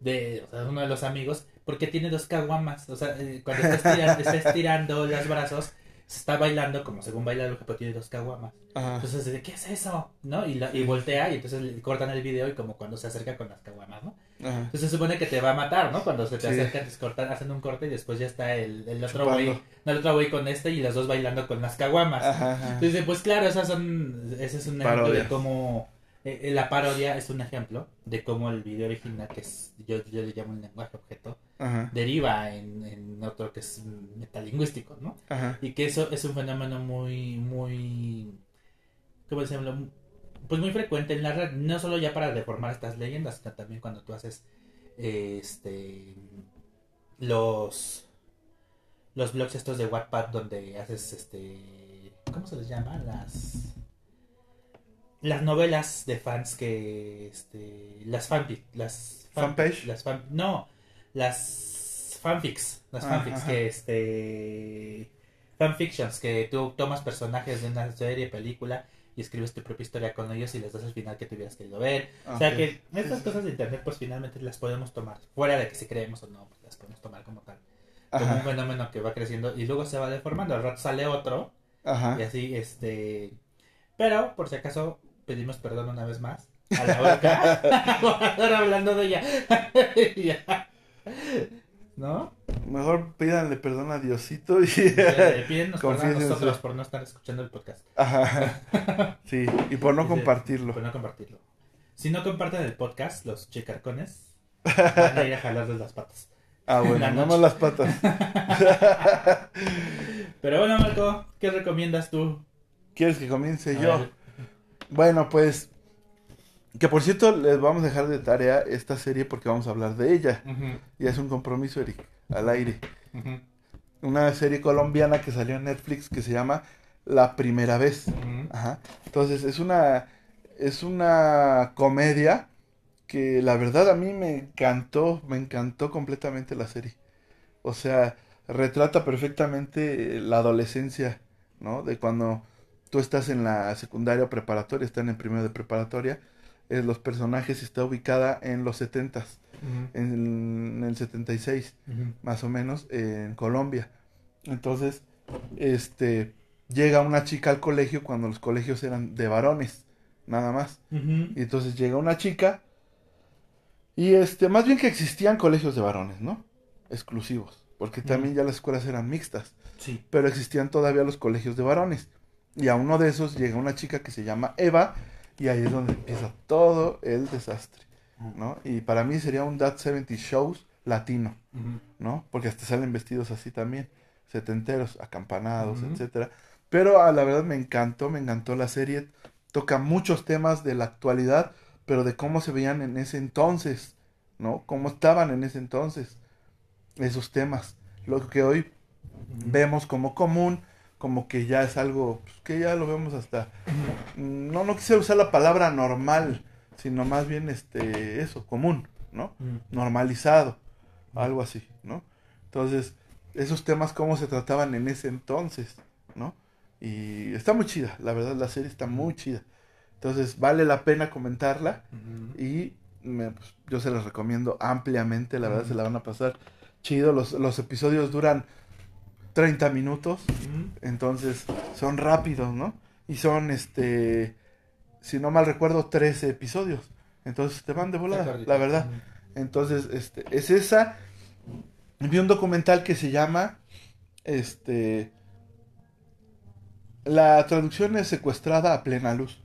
de, o sea, uno de los amigos, porque tiene dos caguamas. O sea, eh, cuando está estirando, está estirando los brazos, se está bailando como según baila la bruja, pero tiene dos caguamas. Ajá. Entonces, ¿de qué es eso? ¿No? Y, la- y voltea y entonces le cortan el video y como cuando se acerca con las caguamas, ¿no? Ajá. Entonces se supone que te va a matar, ¿no? Cuando se te Sí. acerca, te cortan, hacen un corte y después ya está el, el otro güey, no, el otro güey con este y los dos bailando con las caguamas. Ajá. Entonces, pues claro, esas son, ese es un ejemplo de cómo eh, eh, la parodia es un ejemplo de cómo el video original, que es, yo, yo le llamo un lenguaje objeto, Ajá. deriva en, en otro que es metalingüístico, ¿no? Ajá. Y que eso es un fenómeno muy, muy, ¿cómo decirlo? Pues muy frecuente en la red, no solo ya para deformar estas leyendas, sino también cuando tú haces, eh, este, los, los blogs estos de Wattpad donde haces, este, ¿cómo se les llama? Las, las novelas de fans que, este, las fanfic, las fan- ¿Fanpage? las fan, no, las fanfics, las Ah, fanfics ajá. que, este, fanfictions que tú tomas personajes de una serie, película y escribes tu propia historia con ellos y les das el final que tú hubieras querido ver. O sea que estas cosas de internet pues finalmente las podemos tomar, fuera de que si creemos o no, pues las podemos tomar como tal. Como un fenómeno que va creciendo y luego se va deformando, al rato sale otro y así, este... Pero, por si acaso, pedimos perdón una vez más a la boca por estar hablando de ella. Ya. ¿No? Mejor pídanle perdón a Diosito y... Pídenos perdón a nosotros por no estar escuchando el podcast. Ajá. Sí, y por no compartirlo. Por no compartirlo. Si no comparten el podcast, los chicarcones van a ir a jalarles las patas. Ah, bueno, la nada más las patas. Pero bueno, Marco, ¿qué recomiendas tú? ¿Quieres que comience A yo? ver. Bueno, pues... Que por cierto, les vamos a dejar de tarea esta serie porque vamos a hablar de ella. Ujú, Ya es un compromiso, Eric, al aire. Una serie colombiana que salió en Netflix que se llama La Primera Vez. Ajá. Entonces, es una, es una comedia que la verdad a mí me encantó, me encantó completamente la serie. O sea, retrata perfectamente la adolescencia, ¿no? De cuando tú estás en la secundaria o preparatoria, están en primero de preparatoria, eh, los personajes está ubicada en los setentas, Ujú, en el 76 ujú. más o menos en Colombia. Entonces, este llega una chica al colegio cuando los colegios eran de varones, nada más. Y entonces llega una chica y este, más bien que existían colegios de varones, ¿no? Exclusivos, porque también ya las escuelas eran mixtas, Sí. pero existían todavía los colegios de varones. Y a uno de esos llega una chica que se llama Eva y ahí es donde empieza todo el desastre, ¿no? Y para mí sería un That 70 Shows latino. ¿no? Porque hasta salen vestidos así también, setenteros, acampanados, Ujú. etcétera. Pero a la verdad me encantó, me encantó la serie. Toca muchos temas de la actualidad, pero de cómo se veían en ese entonces, ¿no? Cómo estaban en ese entonces esos temas. Lo que hoy vemos como común, como que ya es algo pues, que ya lo vemos hasta mm, no no quise usar la palabra normal, sino más bien este eso, común, ¿no? Ujú. normalizado, algo así, ¿no? Entonces, esos temas cómo se trataban en ese entonces, ¿no? Y está muy chida, la verdad la serie está muy chida. Entonces, vale la pena comentarla y me- pues, yo se las recomiendo ampliamente, la verdad se la van a pasar chido. Los, los episodios duran 30 minutos, entonces son rápidos, ¿no? Y son, este, si no mal recuerdo, 13 episodios. Entonces te van de volada, la verdad. Entonces, este, es esa. vi un documental que se llama, este, la traducción es secuestrada a plena luz.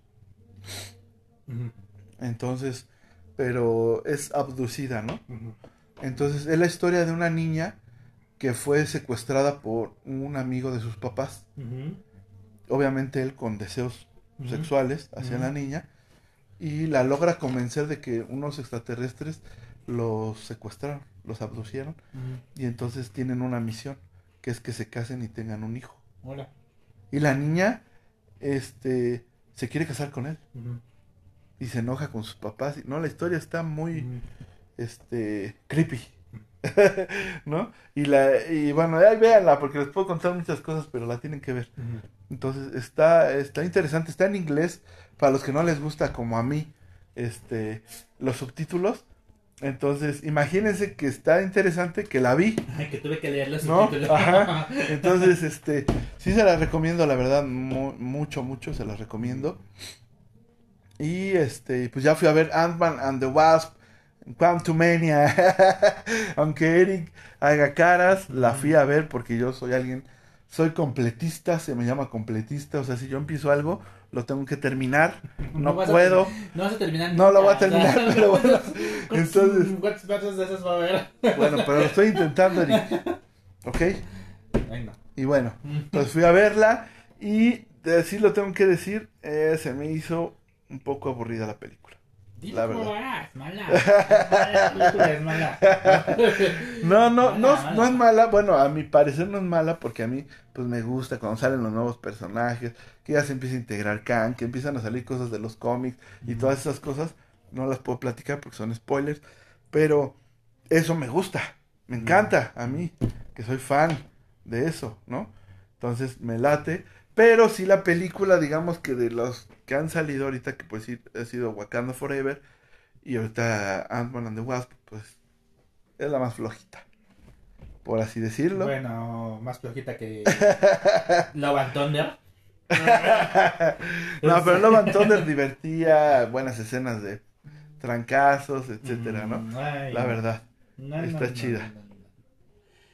Entonces, pero es abducida, ¿no? Entonces, es la historia de una niña que fue secuestrada por un amigo de sus papás. Obviamente él con deseos sexuales hacia la niña. Y la logra convencer de que unos extraterrestres los secuestraron, los abducieron. Y entonces tienen una misión, que es que se casen y tengan un hijo. Hola. Y la niña, este, se quiere casar con él. Y se enoja con sus papás. No, la historia está muy, este, creepy. ¿No? Y la, y bueno, ahí véanla, porque les puedo contar muchas cosas, pero la tienen que ver. Entonces, está, está interesante, está en inglés, para los que no les gusta como a mí, este, los subtítulos. Entonces, imagínense que está interesante, que la vi, Ay, que tuve que leer los ¿no? subtítulos. Ajá. Entonces, este, sí se las recomiendo, la verdad, mu- mucho, mucho se las recomiendo. Y este, pues ya fui a ver Ant-Man and the Wasp, Quantumania. Aunque Eric haga caras, la fui a ver porque yo soy alguien, soy completista, se me llama completista. O sea, si yo empiezo algo, lo tengo que terminar. No a puedo. ter- no vas a terminar. No lo voy a terminar, pero bueno, ¿cuántos- entonces- ¿Cuántos versos de esos va a haber? Bueno, pero lo estoy intentando, Eric. ¿Ok? No. Y bueno, pues fui a verla y de sí lo tengo que decir, eh, se me hizo un poco aburrida la película. La verdad. va, es mala. Es. No, no, no, no es mala. bueno, a mi parecer no es mala porque a mí pues me gusta cuando salen los nuevos personajes, que ya se empieza a integrar Khan, que empiezan a salir cosas de los cómics y todas esas cosas, no las puedo platicar porque son spoilers, pero eso me gusta, me encanta a mí, que soy fan de eso, ¿no? Entonces me late, pero sí la película, digamos que de los que han salido ahorita, que pues sí ha sido Wakanda Forever y ahorita Ant-Man and the Wasp, pues es la más flojita, por así decirlo. Bueno, más flojita que Love and Thunder. no, pero Love and Thunder divertía, buenas escenas de trancazos, etcétera, ¿no? Mm, ay, La verdad. No, está no, chida. no.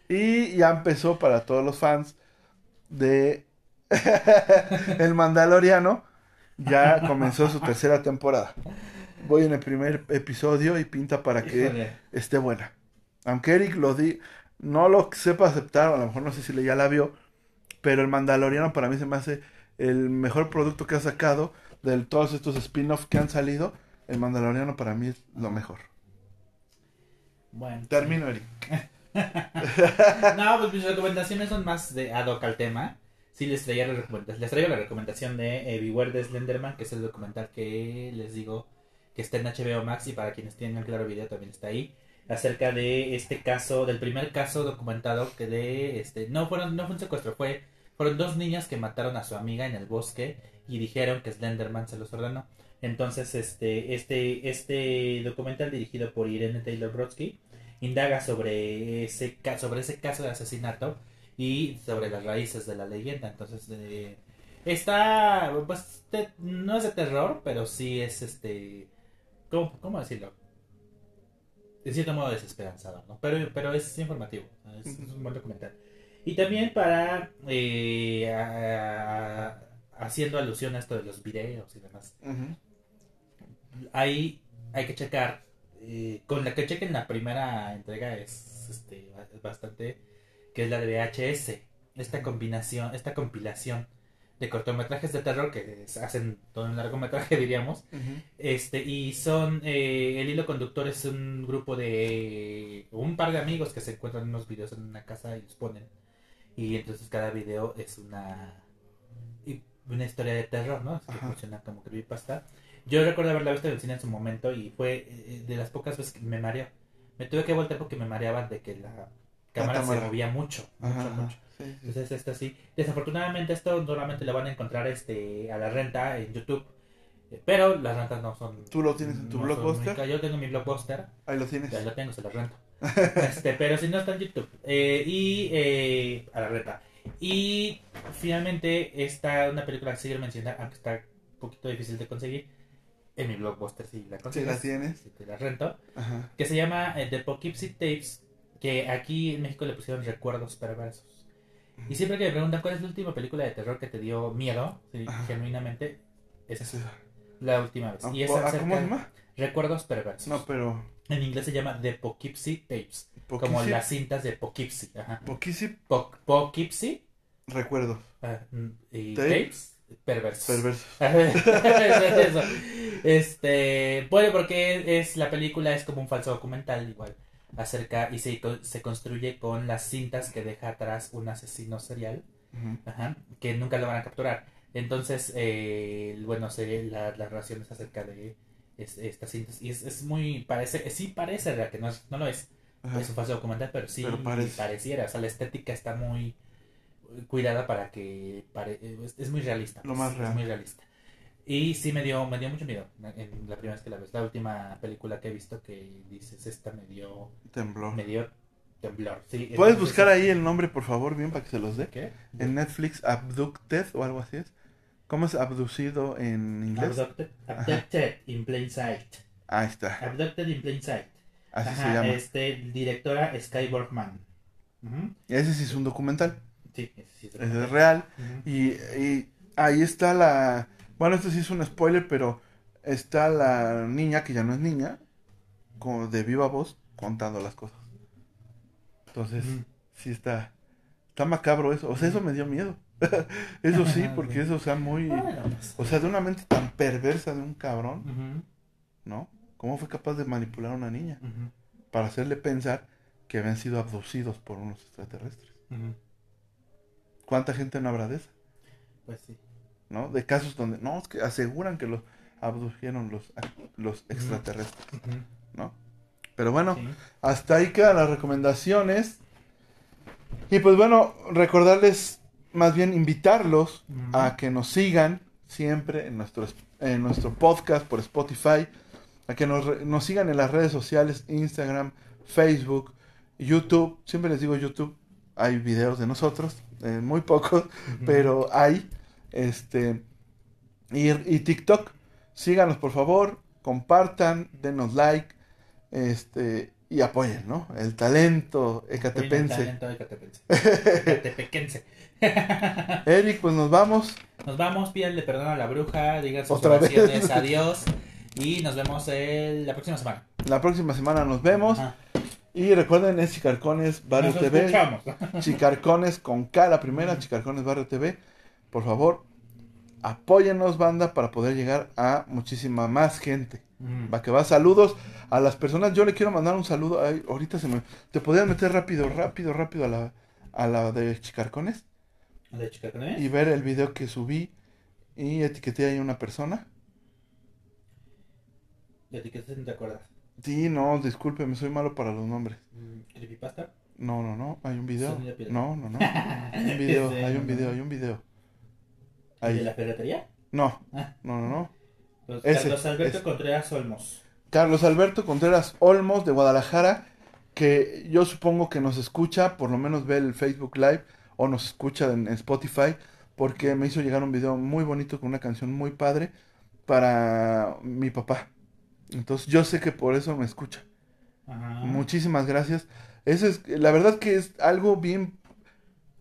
Y ya empezó para todos los fans de El Mandaloriano. Ya comenzó su tercera temporada. Voy en el primer episodio y pinta para que Híjole. esté buena. Aunque Eric lo di, no lo sepa aceptar, a lo mejor no sé si le ya la vio, pero el Mandaloriano para mí se me hace el mejor producto que ha sacado de todos estos spin-offs que han salido. El Mandaloriano para mí es lo mejor. Bueno. Termino, Eric. No, pues mis recomendaciones son más de ad hoc al tema. Sí, les traía la recomendación. De eh, Beware de Slenderman, que es el documental que les digo que está en HBO Max y para quienes tienen claro video también está ahí. Acerca de este caso, del primer caso documentado que de este. No fueron, no fue un secuestro, fue. Fueron dos niños que mataron a su amiga en el bosque y dijeron que Slenderman se los ordenó. Entonces, este, este, este documental dirigido por Irene Taylor Brodsky indaga sobre ese, sobre ese caso de asesinato y sobre las raíces de la leyenda. Entonces, eh, está, pues, te- no es de terror, pero sí es este, ¿cómo, cómo decirlo? En cierto modo desesperanzador, ¿no? Pero, pero es informativo, es, es un buen documental. Y también para, eh, a- a- haciendo alusión a esto de los videos y demás, ahí hay que checar. eh, con la que chequen la primera entrega es, este, es bastante. Que es la de VHS. Esta combinación, esta compilación de cortometrajes de terror que hacen todo un largometraje, diríamos. Este, y son. eh, el hilo conductor es un grupo de. Un par de amigos que se encuentran unos videos en una casa y los ponen. Y entonces cada video es una. Una historia de terror, ¿no? Es que funciona como creepypasta. Yo recuerdo haberla visto en el cine en su momento y fue eh, de las pocas veces que me mareó. Me tuve que voltear porque me mareaban de que la cámara se movía mucho, mucho, Ajá, mucho. Sí, sí. Entonces esto sí. Desafortunadamente esto normalmente lo van a encontrar este a la renta en YouTube. Eh, Pero las rentas no son. ¿Tú lo tienes en tu no blockbuster? muy. Yo tengo mi blockbuster. Ahí lo tienes. Ya lo tengo, se lo rento. Este, pero si no está en YouTube. Eh, y eh, a la renta. Y finalmente está una película que sí quiero mencionar, aunque está un poquito difícil de conseguir. En mi blockbuster sí la Sí, consigues. la tienes. Sí, te la rento. Ajá. Que se llama eh, The Poughkeepsie Tapes que aquí en México le pusieron Recuerdos Perversos. Y siempre que me preguntan cuál es la última película de terror que te dio miedo, sí, genuinamente, esa es la última vez. Ah, Y es ¿Cómo se llama? Recuerdos Perversos. No, pero. En inglés se llama The Poughkeepsie Tapes, como las cintas de Poughkeepsie. Ajá. Poughkeepsie Po- Poughkeepsie recuerdos ah, mm, y Tape. Tapes Perversos. perversos. Eso. Este, bueno, porque es la película es como un falso documental igual acerca y se, se construye con las cintas que deja atrás un asesino serial ajá, que nunca lo van a capturar. Entonces, eh, bueno, se, la, la relación es acerca de es- estas cintas y es, es muy parece sí parece real que no es- no lo es Ajá. es un falso documental, pero sí Pero parece. pareciera. O sea, la estética está muy cuidada para que pare- es, es muy realista. Lo pues, más Es real. muy realista. Y sí me dio, me dio mucho miedo en la primera vez que la ves. La última película que he visto que dices, esta me dio, Temblor. me dio temblor. Sí, ¿Puedes buscar ahí el nombre, por favor, bien, para que se los dé? ¿Qué? En Netflix, Abducted o algo así es. ¿Cómo es abducido en inglés? Abducted, abducted in plain sight. Ahí está. Abducted in plain sight. Así se Ajá, llama. este, directora Skyborg Man. Ujú. Ese sí es un documental. Sí, ese sí es Ese es real. Ujú. Y, y ahí está la... Bueno, esto sí es un spoiler, pero está la niña, que ya no es niña, como de viva voz, contando las cosas. Entonces, sí está... Está macabro eso. O sea, eso me dio miedo. eso sí, porque eso, o sea, muy... O sea, de una mente tan perversa de un cabrón, ¿no? ¿Cómo fue capaz de manipular a una niña? Para hacerle pensar que habían sido abducidos por unos extraterrestres. ¿Cuánta gente no habrá de esa? Pues sí. ¿No? De casos donde, no, es que aseguran que los abdujeron los, los extraterrestres, ¿no? Pero bueno, sí. hasta ahí quedan las recomendaciones. Y pues bueno, recordarles, más bien invitarlos a que nos sigan siempre en nuestro, en nuestro podcast por Spotify, a que nos, nos sigan en las redes sociales, Instagram, Facebook, YouTube, siempre les digo YouTube, hay videos de nosotros, eh, muy pocos, pero hay, este, y, y TikTok, síganos por favor, compartan, denos like, este, y apoyen, ¿no? El talento ecatepense. Talento ecatepense. Ecatepequense. Eric, pues nos vamos. Nos vamos, pídanle perdón a la bruja, digan sus Otra vez. oraciones, adiós. Y nos vemos el- la próxima semana. La próxima semana nos vemos. Ajá. Y recuerden, es Chicarcones Barrio Nos TV. escuchamos. Chicarcones con K, la primera, Chicarcones Barrio TV. Por favor, apóyennos, banda, para poder llegar a muchísima más gente. Mm. Va que va, saludos a las personas. Yo le quiero mandar un saludo. Ay, ahorita se me. ¿Te podrías meter rápido, rápido, rápido a la, a la de Chicarcones? ¿De Chicarcones? Y ver el video que subí y etiqueté ahí a una persona. ¿De etiquetas no te acuerdas? Sí, no, discúlpeme, soy malo para los nombres. Mm, ¿Creepypasta? No, no, no, hay un video. No, no, no. Hay un video, hay un video, hay un video. ¿De Ahí. la ferretería? No, Ah. no, no, no. Pues Ese, Carlos Alberto ese. Contreras Olmos. Carlos Alberto Contreras Olmos de Guadalajara, que yo supongo que nos escucha, por lo menos ve el Facebook Live o nos escucha en, en Spotify, porque me hizo llegar un video muy bonito con una canción muy padre para mi papá. Entonces yo sé que por eso me escucha. Ajá. Muchísimas gracias. Eso es, la verdad que es algo bien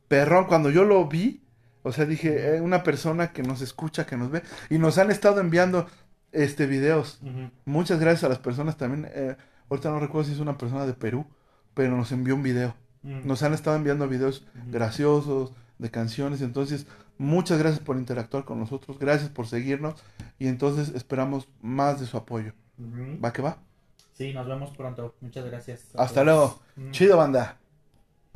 perrón. Cuando yo lo vi, o sea, dije, eh, una persona que nos escucha, que nos ve, y nos han estado enviando este videos. Muchas gracias a las personas también. eh, ahorita no recuerdo si es una persona de Perú, pero nos envió un video. Mm. Nos han estado enviando videos graciosos, de canciones. Entonces, muchas gracias por interactuar con nosotros. Gracias por seguirnos. Y entonces esperamos más de su apoyo. ¿Va que va? Sí, nos vemos pronto. Muchas gracias. Hasta todos. luego. Mm. Chido, banda.